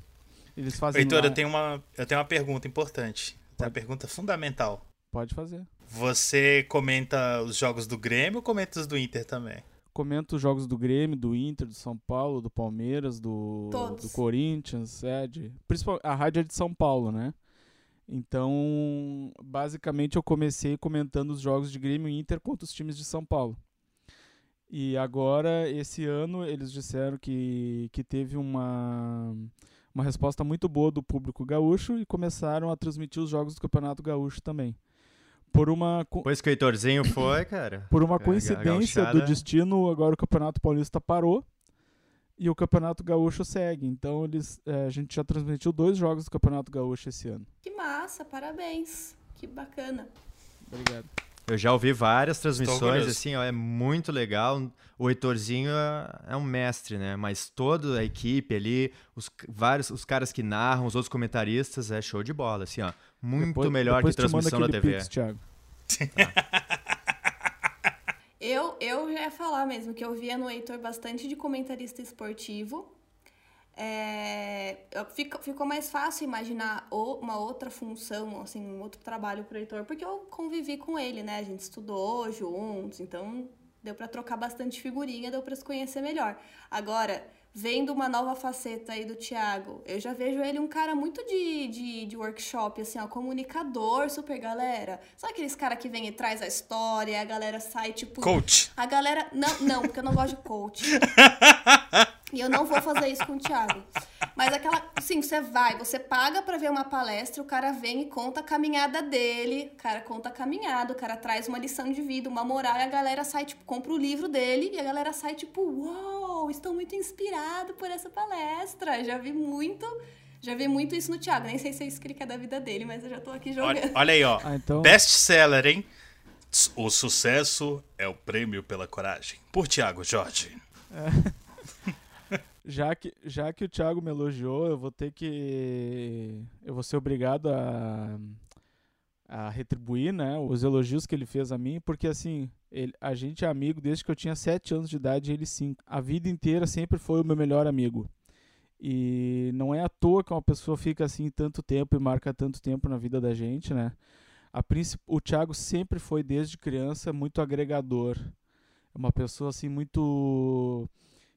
Eles fazem.
Heitor, eu, tenho uma, eu tenho uma pergunta importante. Pode. Uma pergunta fundamental.
Pode fazer.
Você comenta os jogos do Grêmio ou comenta os do Inter também?
Comento os jogos do Grêmio, do Inter, do São Paulo, do Palmeiras, do, do Corinthians, é, de, principalmente a rádio é de São Paulo, né? Então, basicamente, eu comecei comentando os jogos de Grêmio e Inter contra os times de São Paulo. E agora, esse ano, eles disseram que, que teve uma, uma resposta muito boa do público gaúcho e começaram a transmitir os jogos do Campeonato Gaúcho também. Por uma.
Pois que o Heitorzinho foi, cara.
Por uma coincidência do destino, agora o Campeonato Paulista parou e o Campeonato Gaúcho segue. Então eles, é, a gente já transmitiu dois jogos do Campeonato Gaúcho esse ano.
Que massa, parabéns. Que bacana.
Obrigado.
Eu já ouvi várias transmissões, assim, ó, é muito legal. O Heitorzinho é, é um mestre, né? Mas toda a equipe ali, os vários os caras que narram, os outros comentaristas, é show de bola, assim, ó. Muito depois, melhor depois que transmissão da TV. Pix,
Thiago.
Tá. *laughs* Eu, eu já ia falar mesmo que eu via no Heitor bastante de comentarista esportivo. É, fica, ficou mais fácil imaginar uma outra função, assim, um outro trabalho pro Heitor, porque eu convivi com ele, né? A gente estudou juntos, então deu para trocar bastante figurinha, deu para se conhecer melhor. Agora, vendo uma nova faceta aí do Thiago. Eu já vejo ele um cara muito de, de, de workshop, assim, ó, comunicador, super galera. Sabe aqueles cara que vem e traz a história, a galera sai, tipo.
Coach.
A galera. Não, não, porque eu não gosto de coach. *laughs* E eu não vou fazer isso com o Thiago. Mas aquela. Sim, você vai, você paga para ver uma palestra, o cara vem e conta a caminhada dele. O cara conta a caminhada, o cara traz uma lição de vida, uma moral, e a galera sai, tipo, compra o livro dele e a galera sai, tipo, uau, estou muito inspirado por essa palestra. Já vi muito. Já vi muito isso no Thiago. Nem sei se é isso que ele quer da vida dele, mas eu já tô aqui jogando.
Olha, olha aí, ó. Ah, então... Best seller, hein? O sucesso é o prêmio pela coragem. Por Thiago Jorge. É.
Já que, já que o Thiago me elogiou, eu vou ter que. Eu vou ser obrigado a, a retribuir né, os elogios que ele fez a mim, porque assim, ele, a gente é amigo desde que eu tinha 7 anos de idade e ele 5. A vida inteira sempre foi o meu melhor amigo. E não é à toa que uma pessoa fica assim tanto tempo e marca tanto tempo na vida da gente, né? O Thiago sempre foi, desde criança, muito agregador. É uma pessoa assim muito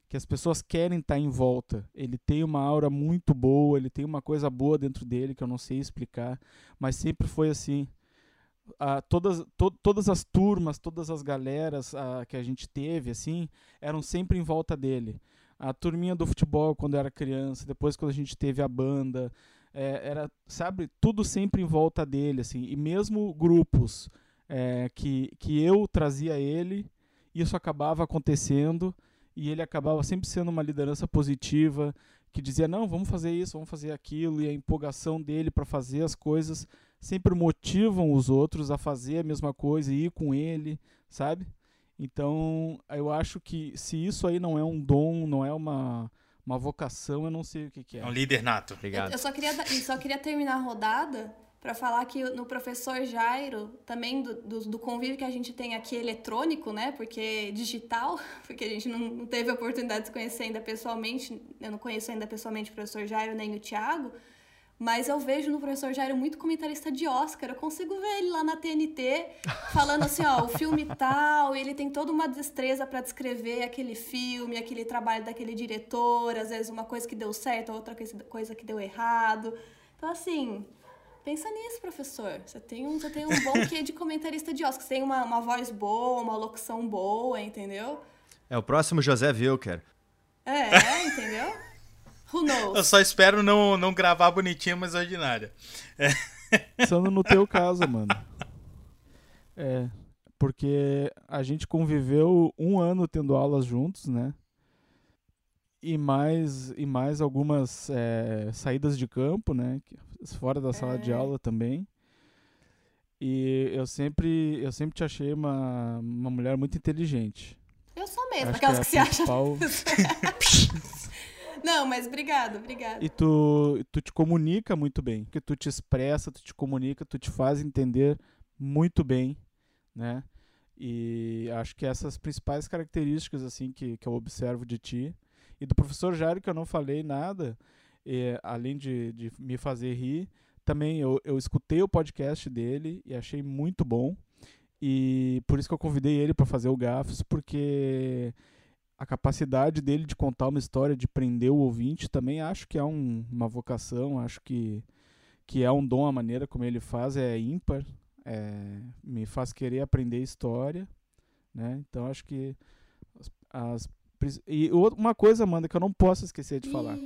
que as pessoas querem estar em volta. Ele tem uma aura muito boa, ele tem uma coisa boa dentro dele que eu não sei explicar, mas sempre foi assim. Ah, todas, to, todas as turmas, todas as galeras ah, que a gente teve, assim, eram sempre em volta dele. A turminha do futebol quando era criança, depois quando a gente teve a banda, é, era, sabe, tudo sempre em volta dele, assim. E mesmo grupos é, que, que eu trazia ele, isso acabava acontecendo e ele acabava sempre sendo uma liderança positiva, que dizia: não, vamos fazer isso, vamos fazer aquilo, e a empolgação dele para fazer as coisas sempre motivam os outros a fazer a mesma coisa e ir com ele, sabe? Então, eu acho que se isso aí não é um dom, não é uma, uma vocação, eu não sei o que, que é.
É um líder nato.
Obrigado. Eu, eu, só, queria, eu só queria terminar a rodada para falar que no professor Jairo, também do, do, do, convívio que a gente tem aqui eletrônico, né? Porque digital, *laughs* porque a gente não, não, teve a oportunidade de se conhecer ainda pessoalmente, eu não conheço ainda pessoalmente o professor Jairo nem o Tiago, mas eu vejo no professor Jairo muito comentarista de Oscar. Eu consigo ver ele lá na TNT *laughs* falando assim, ó, o filme tal, ele tem toda uma destreza para descrever aquele filme, aquele trabalho daquele diretor, às vezes uma coisa que deu certo, outra coisa que deu errado. Então, assim, Pensa nisso, professor. Você tem um, você tem um bom quê de comentarista de Oscar. Você tem uma, uma voz boa, uma locução boa, entendeu?
É o próximo José Wilker.
É, entendeu? Who knows?
Eu só espero não, não gravar bonitinha, mas ordinária. É.
Pensando no teu caso, mano. É, porque a gente conviveu um ano tendo aulas juntos, né? E mais, e mais algumas é, saídas de campo, né? Fora da sala de
É.
aula também. E eu sempre, eu sempre te achei uma, uma mulher muito inteligente.
Eu sou mesmo,
Acho
aquelas
é
que, se
a
acham.
principal- *laughs*
Não, mas obrigado, obrigado.
E tu, tu te comunica muito bem, porque tu te expressa, tu te comunica, tu te faz entender muito bem, né? E acho que essas principais características assim que, que eu observo de ti e do professor Jairo que eu não falei nada, eh, além de, de me fazer rir, também eu, eu escutei o podcast dele e achei muito bom e por isso que eu convidei ele para fazer o Gafos, porque a capacidade dele de contar uma história, de prender o ouvinte, também acho que é um- uma vocação, acho que, que é um dom, a maneira como ele faz é ímpar, é, me faz querer aprender história, né? Então acho que as, as e uma coisa, Amanda, que eu não posso esquecer de falar.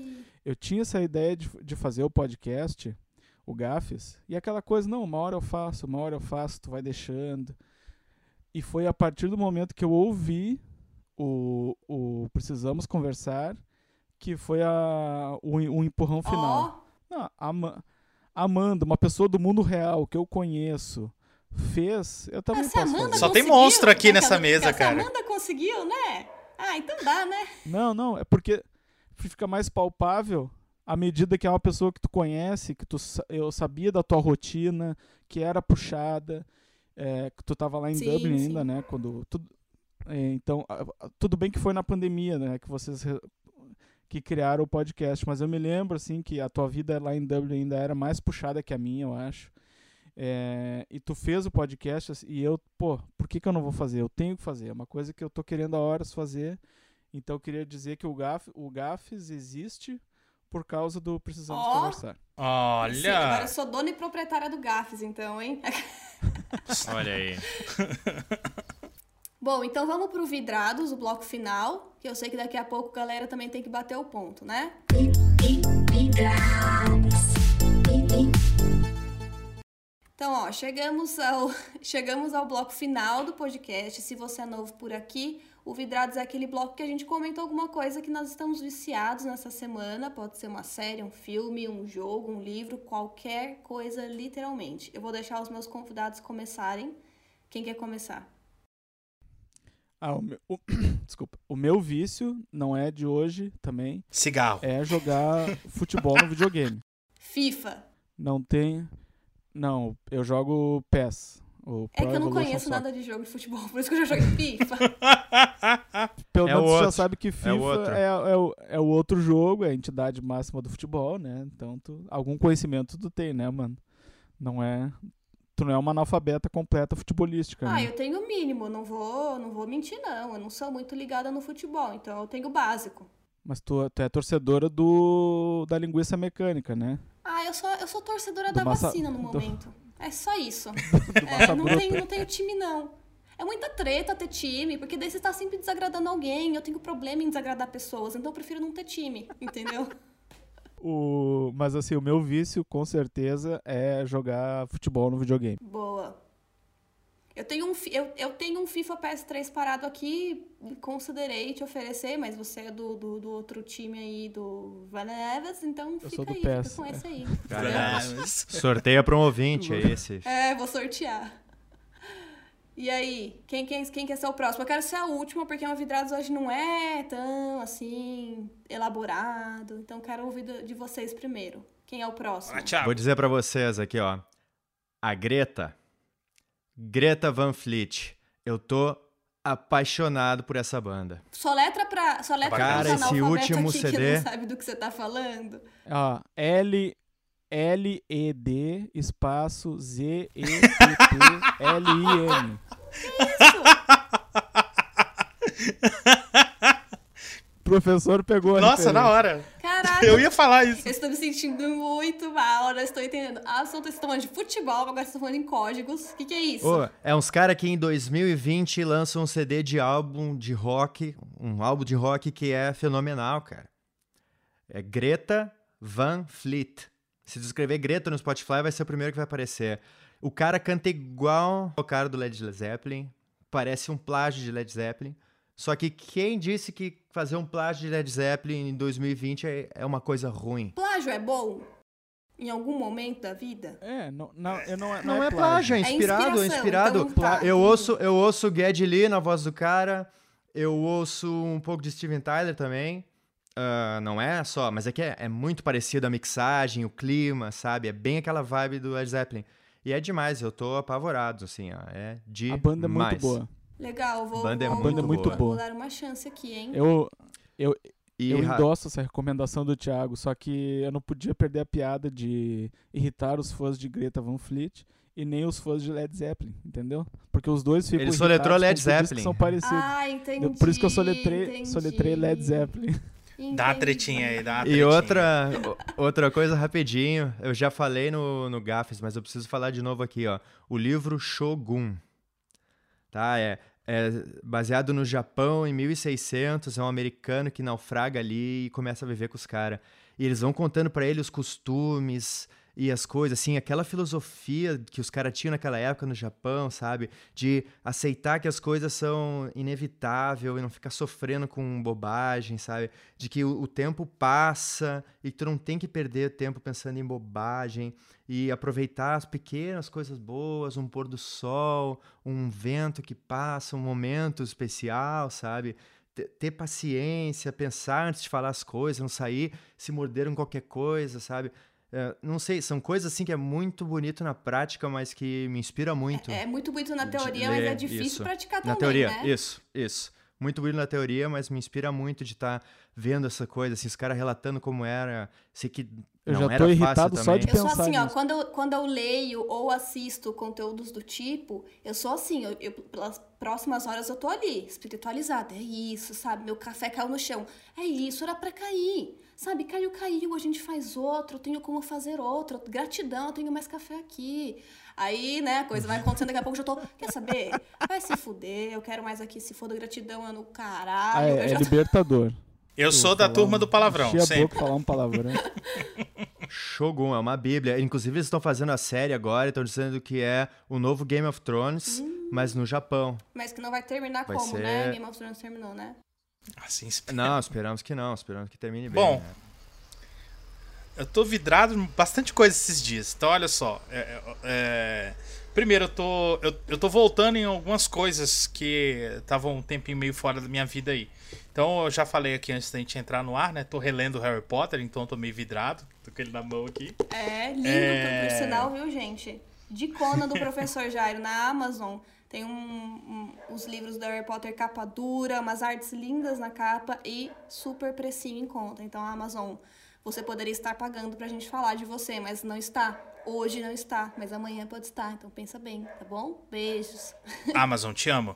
Eu tinha essa ideia de, de fazer o podcast, o Gafes, e aquela coisa, não, uma hora eu faço, uma hora eu faço, tu vai deixando. E foi a partir do momento que eu ouvi o, o Precisamos Conversar que foi a, o, o empurrão final.
Ó,
Não, a Ama- Amanda, uma pessoa do mundo real que eu conheço, fez, eu também
Ah,
posso fazer.
Só tem monstro aqui
né,
nessa
cara?
mesa,
Se a
cara.
Amanda conseguiu, né? Ah, então dá, né?
Não, não, é porque fica mais palpável à medida que é uma pessoa que tu conhece, que tu, eu sabia da tua rotina, que era puxada, é, que tu tava lá em
Sim,
Dublin
sim.
ainda, né? Quando tudo, é, então, tudo bem que foi na pandemia, né? Que vocês que criaram o podcast, mas eu me lembro assim que a tua vida lá em Dublin ainda era mais puxada que a minha, eu acho. É, e tu fez o podcast e eu, pô, por que, que eu não vou fazer? Eu tenho que fazer. É uma coisa que eu tô querendo há horas fazer. Então eu queria dizer que o, Gaf, o Gafes existe por causa do Precisamos
Ó.
Conversar.
Sim, agora
Olha!
eu sou dona e proprietária do Gafes, então, hein? *laughs*
Olha aí. *laughs*
Bom, então vamos pro Vidrados, o bloco final, que eu sei que daqui a pouco a galera também tem que bater o ponto, né? Então, ó, chegamos ao, *laughs* chegamos ao bloco final do podcast. Se você é novo por aqui, o Vidrados é aquele bloco que a gente comenta alguma coisa que nós estamos viciados nessa semana. Pode ser uma série, um filme, um jogo, um livro, qualquer coisa, literalmente. Eu vou deixar os meus convidados começarem. Quem quer começar?
Ah, o meu, o- *coughs* desculpa. O meu vício não é de hoje também,
Cigarro.
é jogar *laughs* futebol no videogame.
FIFA.
Não tem. Não, eu jogo PES. O
É que eu não conheço
Soccer.
nada de jogo de futebol, por isso que eu já joguei FIFA. *laughs*
Pelo
É
menos você já
outro.
sabe que
É o
FIFA
outro.
é, é o, é o outro jogo, é a entidade máxima do futebol, né? Então, tu, algum conhecimento tu tem, né, mano? Não é. Tu não é uma analfabeta completa futebolística,
ah,
né?
eu tenho o mínimo, não vou, não vou mentir não. Eu não sou muito ligada no futebol, então eu tenho o básico.
Mas tu, tu é torcedora do da linguiça mecânica, né?
Ah, eu sou, eu sou torcedora
Do
da
massa-
vacina no
do-
momento. É só isso. *laughs* É, não, tenho, não tenho time, não. É muita treta ter time, porque daí você tá sempre desagradando alguém. Eu tenho problema em desagradar pessoas, então eu prefiro não ter time, entendeu? *laughs*
O, mas assim, o meu vício, com certeza, é jogar futebol no videogame.
Boa. Eu tenho, um, eu, eu tenho um FIFA PS3 parado aqui, considerei te oferecer, mas você é do, do, do outro time aí, do Van Neves, então
Eu
fica aí,
PES,
fica com
é.
esse aí.
Cara,
entendeu?
Sorteia para um ouvinte, é esse.
É, vou sortear. E aí, quem, quem, quem quer ser o próximo? Eu quero ser a última, porque o Vidrados hoje não é tão, assim, elaborado. Então, quero ouvir do- de vocês primeiro. Quem é o próximo?
Ah.
Vou dizer para vocês aqui, ó. A Greta, Greta Van Fleet. Eu tô apaixonado por essa banda.
Soletra pra, soletra
Cara,
pros
esse último
aqui que
CD
não sabe do que você tá falando.
Ó, L L E D espaço Z E T T L I N.
Isso! *laughs*
O professor pegou a
Nossa, na hora.
Caraca,
Eu ia falar isso.
eu estou me sentindo muito mal. Eu estou entendendo. Vocês estão falando de futebol, agora vocês estão falando em códigos. O que, que é isso?
Ô, é uns caras que em 2020 lançam um CD de álbum de rock, um álbum de rock que é fenomenal, cara. É Greta Van Fleet. Se tu escrever Greta no Spotify, vai ser o primeiro que vai aparecer. O cara canta igual o cara do Led Zeppelin. Parece um plágio de Led Zeppelin. Só que quem disse que fazer um plágio de Led Zeppelin em 2020 é, é uma coisa ruim?
Plágio é bom? Em algum momento da vida?
É, não, não, eu não, não,
Não,
é,
é plágio, é
É
inspirado, é
inspiração,
inspirado.
então tá,
eu ouço, eu ouço o Geddy Lee na voz do cara, eu ouço um pouco de Steven Tyler também. Ah, não é só, mas é que é, é muito parecido a mixagem, o clima, sabe? É bem aquela vibe do Led Zeppelin. E é demais, eu tô apavorado, assim, ó. É demais.
A banda é muito boa.
Legal, vou,
Banda é
vou,
A banda é muito
vou
boa.
dar uma chance aqui, hein?
Eu, eu,
E
eu endosso essa recomendação do Thiago, só que eu não podia perder a piada de irritar os fãs de Greta Van Fleet e nem os fãs de Led Zeppelin, entendeu? Porque os dois ficam
Ele soletrou Led Zeppelin.
que são parecidos.
Ah, entendi.
Por isso que eu soletrei,
entendi.
soletrei Led Zeppelin.
Dá uma
Entendi.
tretinha aí, dá uma
E
tretinha.
outra, o- outra coisa rapidinho, eu já falei no, no Gafes, mas eu preciso falar de novo aqui, ó. O livro Shogun, tá? É, é baseado no Japão em 1600, é um americano que naufraga ali e começa a viver com os caras. E eles vão contando pra ele os costumes e as coisas, assim, aquela filosofia que os caras tinham naquela época no Japão, sabe? De aceitar que as coisas são inevitável e não ficar sofrendo com bobagem, sabe? De que o, o tempo passa e tu não tem que perder tempo pensando em bobagem e aproveitar as pequenas coisas boas, um pôr do sol, um vento que passa, um momento especial, sabe? Ter- paciência, pensar antes de falar as coisas, não sair se morderam qualquer coisa, sabe? É, não sei, são coisas assim que é muito bonito na prática, mas que me inspira muito.
É muito bonito na teoria, mas é difícil
isso.
praticar
Na
também,
teoria,
né?
isso, isso. Muito bonito na teoria, mas me inspira muito de estar vendo essa coisa, assim, os caras relatando como era. Sei que
Eu
não
já
era
tô
fácil
irritado só
também.
de
Eu sou
pensar
assim, ó,
nisso.
quando eu, quando eu leio ou assisto conteúdos do tipo, eu sou assim, eu, eu- pelas próximas horas eu tô ali, espiritualizada. É isso, sabe? Meu café caiu no chão. É isso, era pra cair. Sabe, caiu, caiu, a gente faz outro, eu tenho como fazer outro. Gratidão, eu tenho mais café aqui. Aí, né, a coisa vai acontecendo, daqui a pouco eu já tô. Quer saber? Vai se fuder, eu quero mais aqui, se foda gratidão, é no
Ah,
caralho.
é,
eu
é
já tô-
libertador.
Eu sou da turma
um-
do palavrão,
a
sempre.
boca falar um palavrão. *laughs*
Shogun é uma bíblia. Inclusive, eles estão fazendo a série agora, estão dizendo que é o novo Game of Thrones, mas no Japão.
Mas que não vai terminar
Vai
como,
ser-
né? Game of Thrones terminou, né?
Assim, espera.
Não, *laughs* esperamos que não, esperamos que termine bem.
Bom,
né?
Eu tô vidrado em bastante coisa esses dias. Então, olha só. é, é, é, primeiro, eu tô, eu, eu tô voltando em algumas coisas que estavam um tempinho meio fora da minha vida aí. Então, eu já falei aqui antes da gente entrar no ar, né? Tô relendo Harry Potter, então tô meio vidrado. Tô com ele na mão aqui.
É, lindo
É.
por sinal, viu, gente? Dicona do professor *laughs* Jairo na Amazon. Tem um, um- os livros do Harry Potter capa dura, umas artes lindas na capa e super precinho em conta. Então, a Amazon, você poderia estar pagando pra gente falar de você, mas não está. Hoje não está, mas amanhã pode estar. Então, pensa bem, tá bom? Beijos. *laughs*
Amazon, te amo.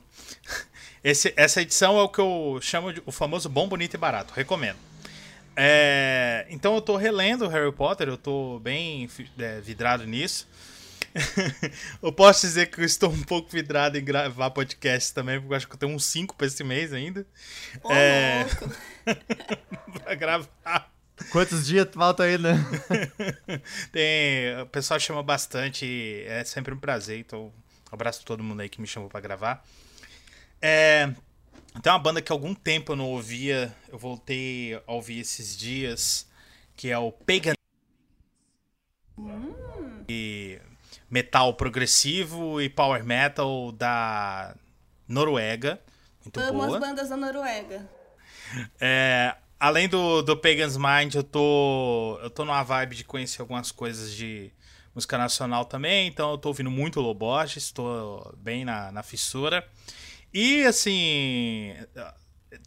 Esse- essa edição é o que eu chamo de o famoso bom, bonito e barato. Recomendo. É, então eu tô relendo Harry Potter, eu tô bem é, vidrado nisso. *laughs* eu posso dizer que eu estou um pouco vidrado em gravar podcast também, porque eu acho que eu tenho uns 5 pra esse mês ainda.
Ô,
É. *laughs* pra gravar.
Quantos dias faltam aí, né? *laughs*
Tem, o pessoal chama bastante, é sempre um prazer, então um abraço pra todo mundo aí que me chamou pra gravar. É, tem uma banda que há algum tempo eu não ouvia, eu voltei a ouvir esses dias, que é o Pagan. E metal progressivo e power metal da Noruega, muito
Amo
boa.
as bandas da Noruega.
É, além do, do Pagan's Mind, eu tô, eu tô numa vibe de conhecer algumas coisas de música nacional também, então eu tô ouvindo muito Loborges, tô bem na, na fissura. E assim,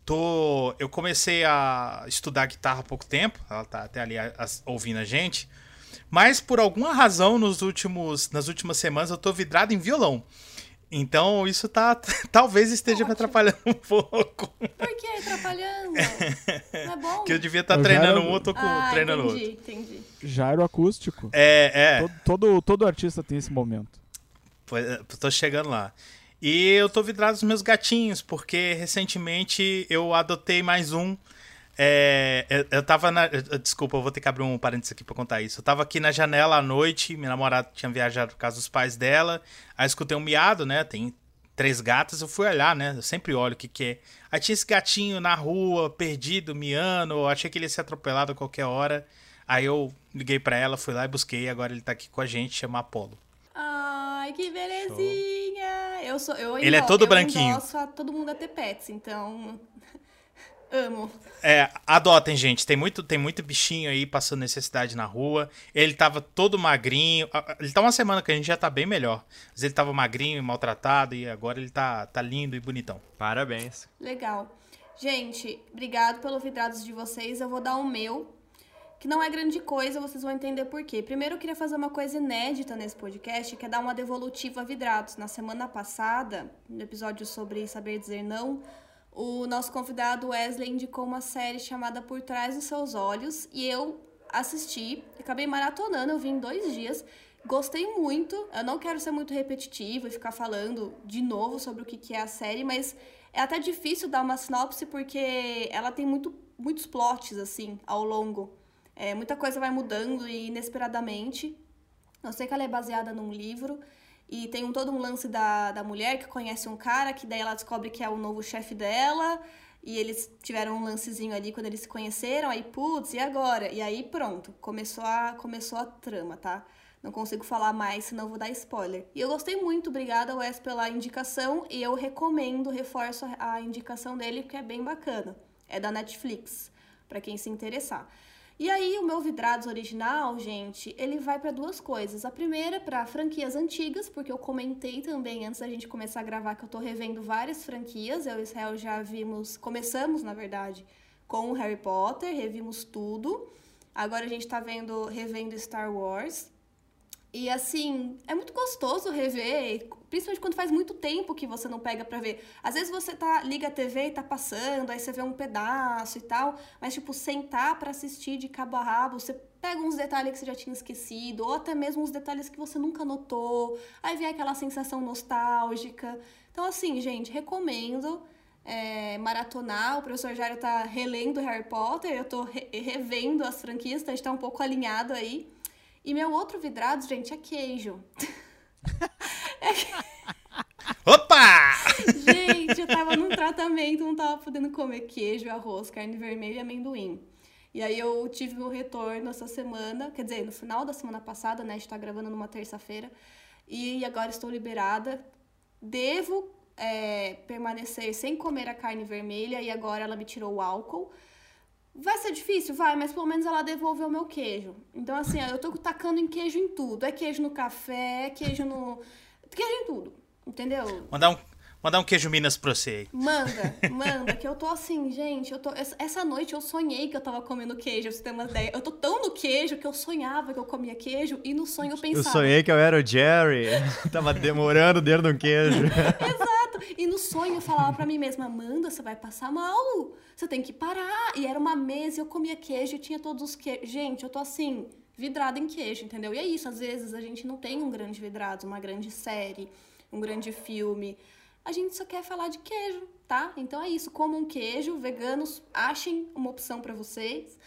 tô, eu comecei a estudar guitarra há pouco tempo, ela tá até ali a- as- ouvindo a gente, mas por alguma razão nos últimos, nas últimas semanas eu tô vidrado em violão. Então isso tá *laughs* talvez esteja me
Ótimo.
atrapalhando um pouco.
Por que atrapalhando? Não é bom? *laughs*
Que eu devia estar
já
treinando
era-
um, eu tô com,
ah,
treinando
entendi,
outro.
entendi.
Jairo acústico.
É, é.
Todo, todo, todo artista tem esse momento.
Pois é, Tô chegando lá. E eu tô vidrado nos meus gatinhos, porque recentemente eu adotei mais um. É, eu, eu tava na. Desculpa, eu vou ter que abrir um parênteses aqui pra contar isso. Eu tava aqui na janela à noite, minha namorada tinha viajado por casa dos pais dela. Aí escutei um miado, né? Tem três gatas, eu fui olhar, né? Eu sempre olho o que, que é. Aí tinha esse gatinho na rua, perdido, miando. Eu achei que ele ia ser atropelado a qualquer hora. Aí eu liguei para ela, fui lá e busquei. Agora ele tá aqui com a gente, chama Apolo.
Ai, que belezinha! Eu sou, eu
ele é todo
eu
branquinho.
Eu todo mundo a ter pets, então Amo.
É, adotem, gente. Tem muito, tem muito bichinho aí passando necessidade na rua. Ele tava todo magrinho. Ele tá uma semana que a gente já tá bem melhor. Mas ele tava magrinho e maltratado e agora ele tá, tá lindo e bonitão.
Parabéns.
Legal. Gente, obrigado pelos vidrados de vocês. Eu vou dar o meu, que não é grande coisa, vocês vão entender por quê. Primeiro, eu queria fazer uma coisa inédita nesse podcast, que é dar uma devolutiva a vidrados. Na semana passada, no episódio sobre saber dizer não, o nosso convidado Wesley indicou uma série chamada Por Trás dos Seus Olhos e eu assisti, acabei maratonando, eu vi em dois dias. Gostei muito. Eu não quero ser muito repetitivo e ficar falando de novo sobre o que é a série, mas é até difícil dar uma sinopse porque ela tem muito, muitos plots assim ao longo. É, muita coisa vai mudando e inesperadamente. Eu sei que ela é baseada num livro. E tem um, todo um lance da, da mulher que conhece um cara, que daí ela descobre que é o novo chefe dela. E eles tiveram um lancezinho ali quando eles se conheceram. Aí, putz, e agora? E aí, pronto. Começou a, começou a trama, tá? Não consigo falar mais, senão vou dar spoiler. E eu gostei muito, obrigada, Wes, pela indicação. E eu recomendo, reforço a indicação dele, que é bem bacana. É da Netflix, para quem se interessar. E aí, o meu Vidrados original, gente, ele vai para duas coisas. A primeira, para franquias antigas, porque eu comentei também antes da gente começar a gravar que eu tô revendo várias franquias. Eu e Israel já vimos, começamos, na verdade, com o Harry Potter, revimos tudo. Agora a gente tá vendo, revendo Star Wars. E assim, é muito gostoso rever, principalmente quando faz muito tempo que você não pega pra ver. Às vezes você tá liga a TV e tá passando, aí você vê um pedaço e tal, mas tipo, sentar para assistir de cabo a rabo, você pega uns detalhes que você já tinha esquecido, ou até mesmo uns detalhes que você nunca notou, aí vem aquela sensação nostálgica. Então, assim, gente, recomendo. É, maratonar. O professor Jairo tá relendo Harry Potter, eu tô re revendo as franquias, então a gente tá um pouco alinhado aí. E meu outro vidrado, gente, é queijo. *laughs* *laughs*
Opa!
Gente, eu tava num tratamento, não tava podendo comer queijo, arroz, carne vermelha e amendoim. E aí eu tive meu retorno essa semana, quer dizer, no final da semana passada, né? A gente tá gravando numa terça-feira. E agora estou liberada. Devo é, permanecer sem comer a carne vermelha e agora ela me tirou o álcool. Vai ser difícil? Vai, mas pelo menos ela devolveu o meu queijo. Então, assim, eu tô tacando em queijo em tudo. É queijo no café, é queijo no. Queijo em tudo. Entendeu?
Mandar um, mandar um queijo Minas pra você aí.
Manda, *laughs* manda, que eu tô assim, gente, eu tô. Essa noite eu sonhei que eu tava comendo queijo, pra você ter uma ideia. Eu tô tão no queijo que eu sonhava que eu comia queijo e no sonho eu pensava.
Eu sonhei que eu era o Jerry. *laughs* tava demorando dentro do queijo. *laughs*
Exato. E no sonho eu falava pra mim mesma, Amanda, você vai passar mal. Você tem que parar. E era uma mesa e eu comia queijo e tinha todos os queijos. Gente, eu tô assim, vidrada em queijo, entendeu? E é isso, às vezes a gente não tem um grande vidrado, uma grande série, um grande filme. A gente só quer falar de queijo, tá? Então é isso, comam um queijo, veganos, achem uma opção para vocês.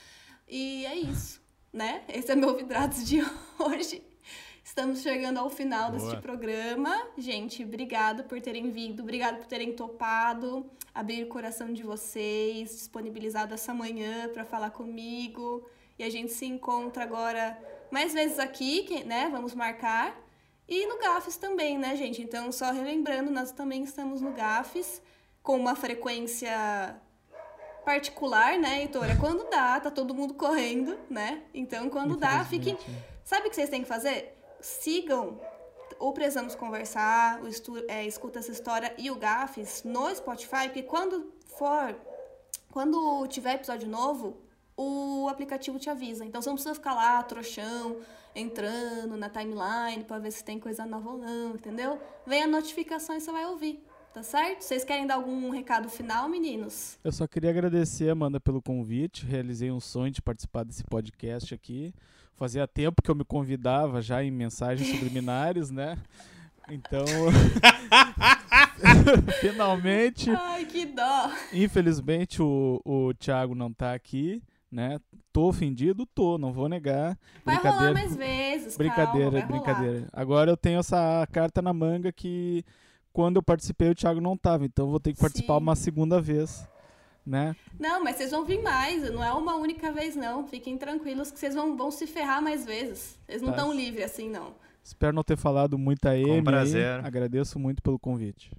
E é isso, né? Esse é meu vidrados de *laughs* hoje. Estamos chegando ao final Boa. deste programa. Gente, obrigado por terem vindo, obrigado por terem topado, abrir o coração de vocês, disponibilizado essa manhã para falar comigo. E a gente se encontra agora mais vezes aqui, né? Vamos marcar. E no GAFES também, né, gente? Então, só relembrando, nós também estamos no GAFES com uma frequência particular, né, Heitor? É quando dá, tá todo mundo correndo, né? Então, quando dá, fiquem. Sabe o que vocês têm que fazer? sigam o Precisamos Conversar, o Estu, é, Escuta Essa História e o Gafes no Spotify, porque quando for, quando tiver episódio novo, o aplicativo te avisa. Então você não precisa ficar lá, trouxão, entrando na timeline para ver se tem coisa nova ou não, entendeu? Vem a notificação e você vai ouvir. Tá certo? Vocês querem dar algum recado final, meninos?
Eu só queria agradecer, Amanda, pelo convite. Realizei um sonho de participar desse podcast aqui. Fazia tempo que eu me convidava já em mensagens *laughs* subliminares, né? Então. *laughs* Finalmente.
Ai, que dó.
Infelizmente o, o Thiago não tá aqui, né? Tô ofendido? Tô, não vou negar.
Vai rolar mais vezes,
Brincadeira,
calma,
brincadeira.
Rolar.
Agora eu tenho essa carta na manga que quando eu participei o Thiago não tava, então eu vou ter que participar
Sim.
uma segunda vez, né?
Não, mas vocês vão vir mais, não é uma única vez não. Fiquem tranquilos que vocês vão, vão se ferrar mais vezes. Vocês não
Tá.
estão livres assim, não.
Espero não ter falado muita M. aí.
prazer.
Agradeço muito pelo convite.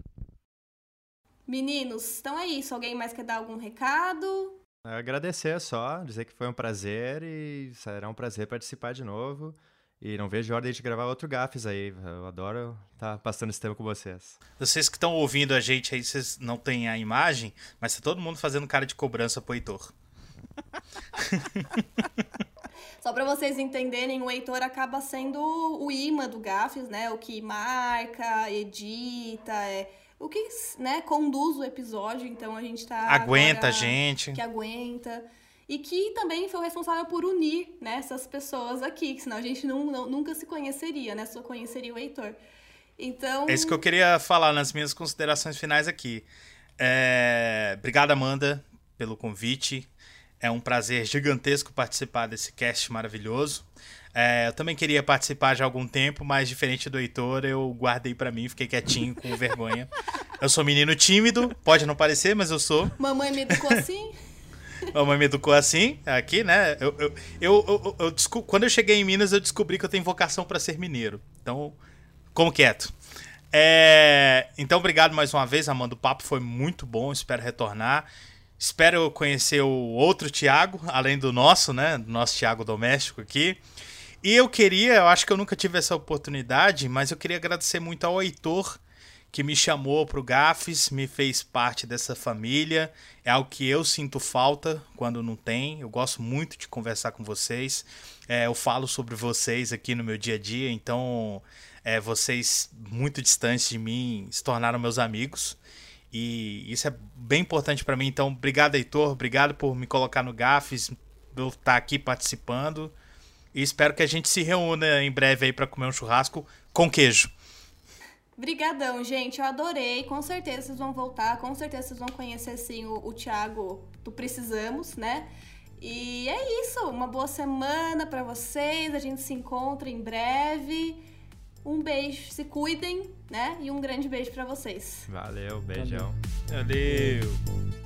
Meninos, então é isso. Alguém mais quer dar algum recado?
Agradecer só, dizer que foi um prazer e será um prazer participar de novo. E não vejo a hora de gravar outro Gafes aí. Eu adoro estar passando esse tempo com vocês.
Vocês que estão ouvindo a gente aí, vocês não têm a imagem, mas tá todo mundo fazendo cara de cobrança pro Heitor. *laughs*
Só pra vocês entenderem, o Heitor acaba sendo o imã do Gafes, né? O que marca, edita, é o que né, conduz o episódio. Então a gente tá.
Aguenta a gente.
Que aguenta. E que também foi o responsável por unir né, essas pessoas aqui, que senão a gente não, não- nunca se conheceria, né? Só conheceria o Heitor. Então.
É isso que eu queria falar nas minhas considerações finais aqui. É... Obrigado, Amanda, pelo convite. É um prazer gigantesco participar desse cast maravilhoso. É, eu também queria participar já há algum tempo, mas diferente do Heitor, eu guardei pra mim, fiquei quietinho, com vergonha. Eu sou menino tímido, pode não parecer, mas eu sou.
Mamãe me educou assim. *laughs*
A mãe me educou assim, aqui, né? Eu, eu, eu, eu- eu quando eu cheguei em Minas, eu descobri que eu tenho vocação pra ser mineiro. Então, como quieto. É, então, obrigado mais uma vez, Amanda. O papo foi muito bom, espero retornar. Espero conhecer o outro Tiago, além do nosso, né? Do nosso Tiago doméstico aqui. E eu queria, eu acho que eu nunca tive essa oportunidade, mas eu queria agradecer muito ao Heitor, que me chamou pro Gafes, me fez parte dessa família. É algo que eu sinto falta quando não tem. Eu gosto muito de conversar com vocês. É, eu falo sobre vocês aqui no meu dia a dia, então é, vocês muito distantes de mim se tornaram meus amigos. E isso é bem importante para mim. Então, obrigado, Heitor. Obrigado por me colocar no Gafes, eu estar aqui participando. E espero que a gente se reúna em breve aí para comer um churrasco com queijo.
Brigadão, gente. Eu adorei. Com certeza vocês vão voltar. Com certeza vocês vão conhecer, sim, o, o Thiago do Precisamos, né? E é isso. Uma boa semana pra vocês. A gente se encontra em breve. Um beijo. Se cuidem, né? E um grande beijo pra vocês.
Valeu, beijão.
Valeu.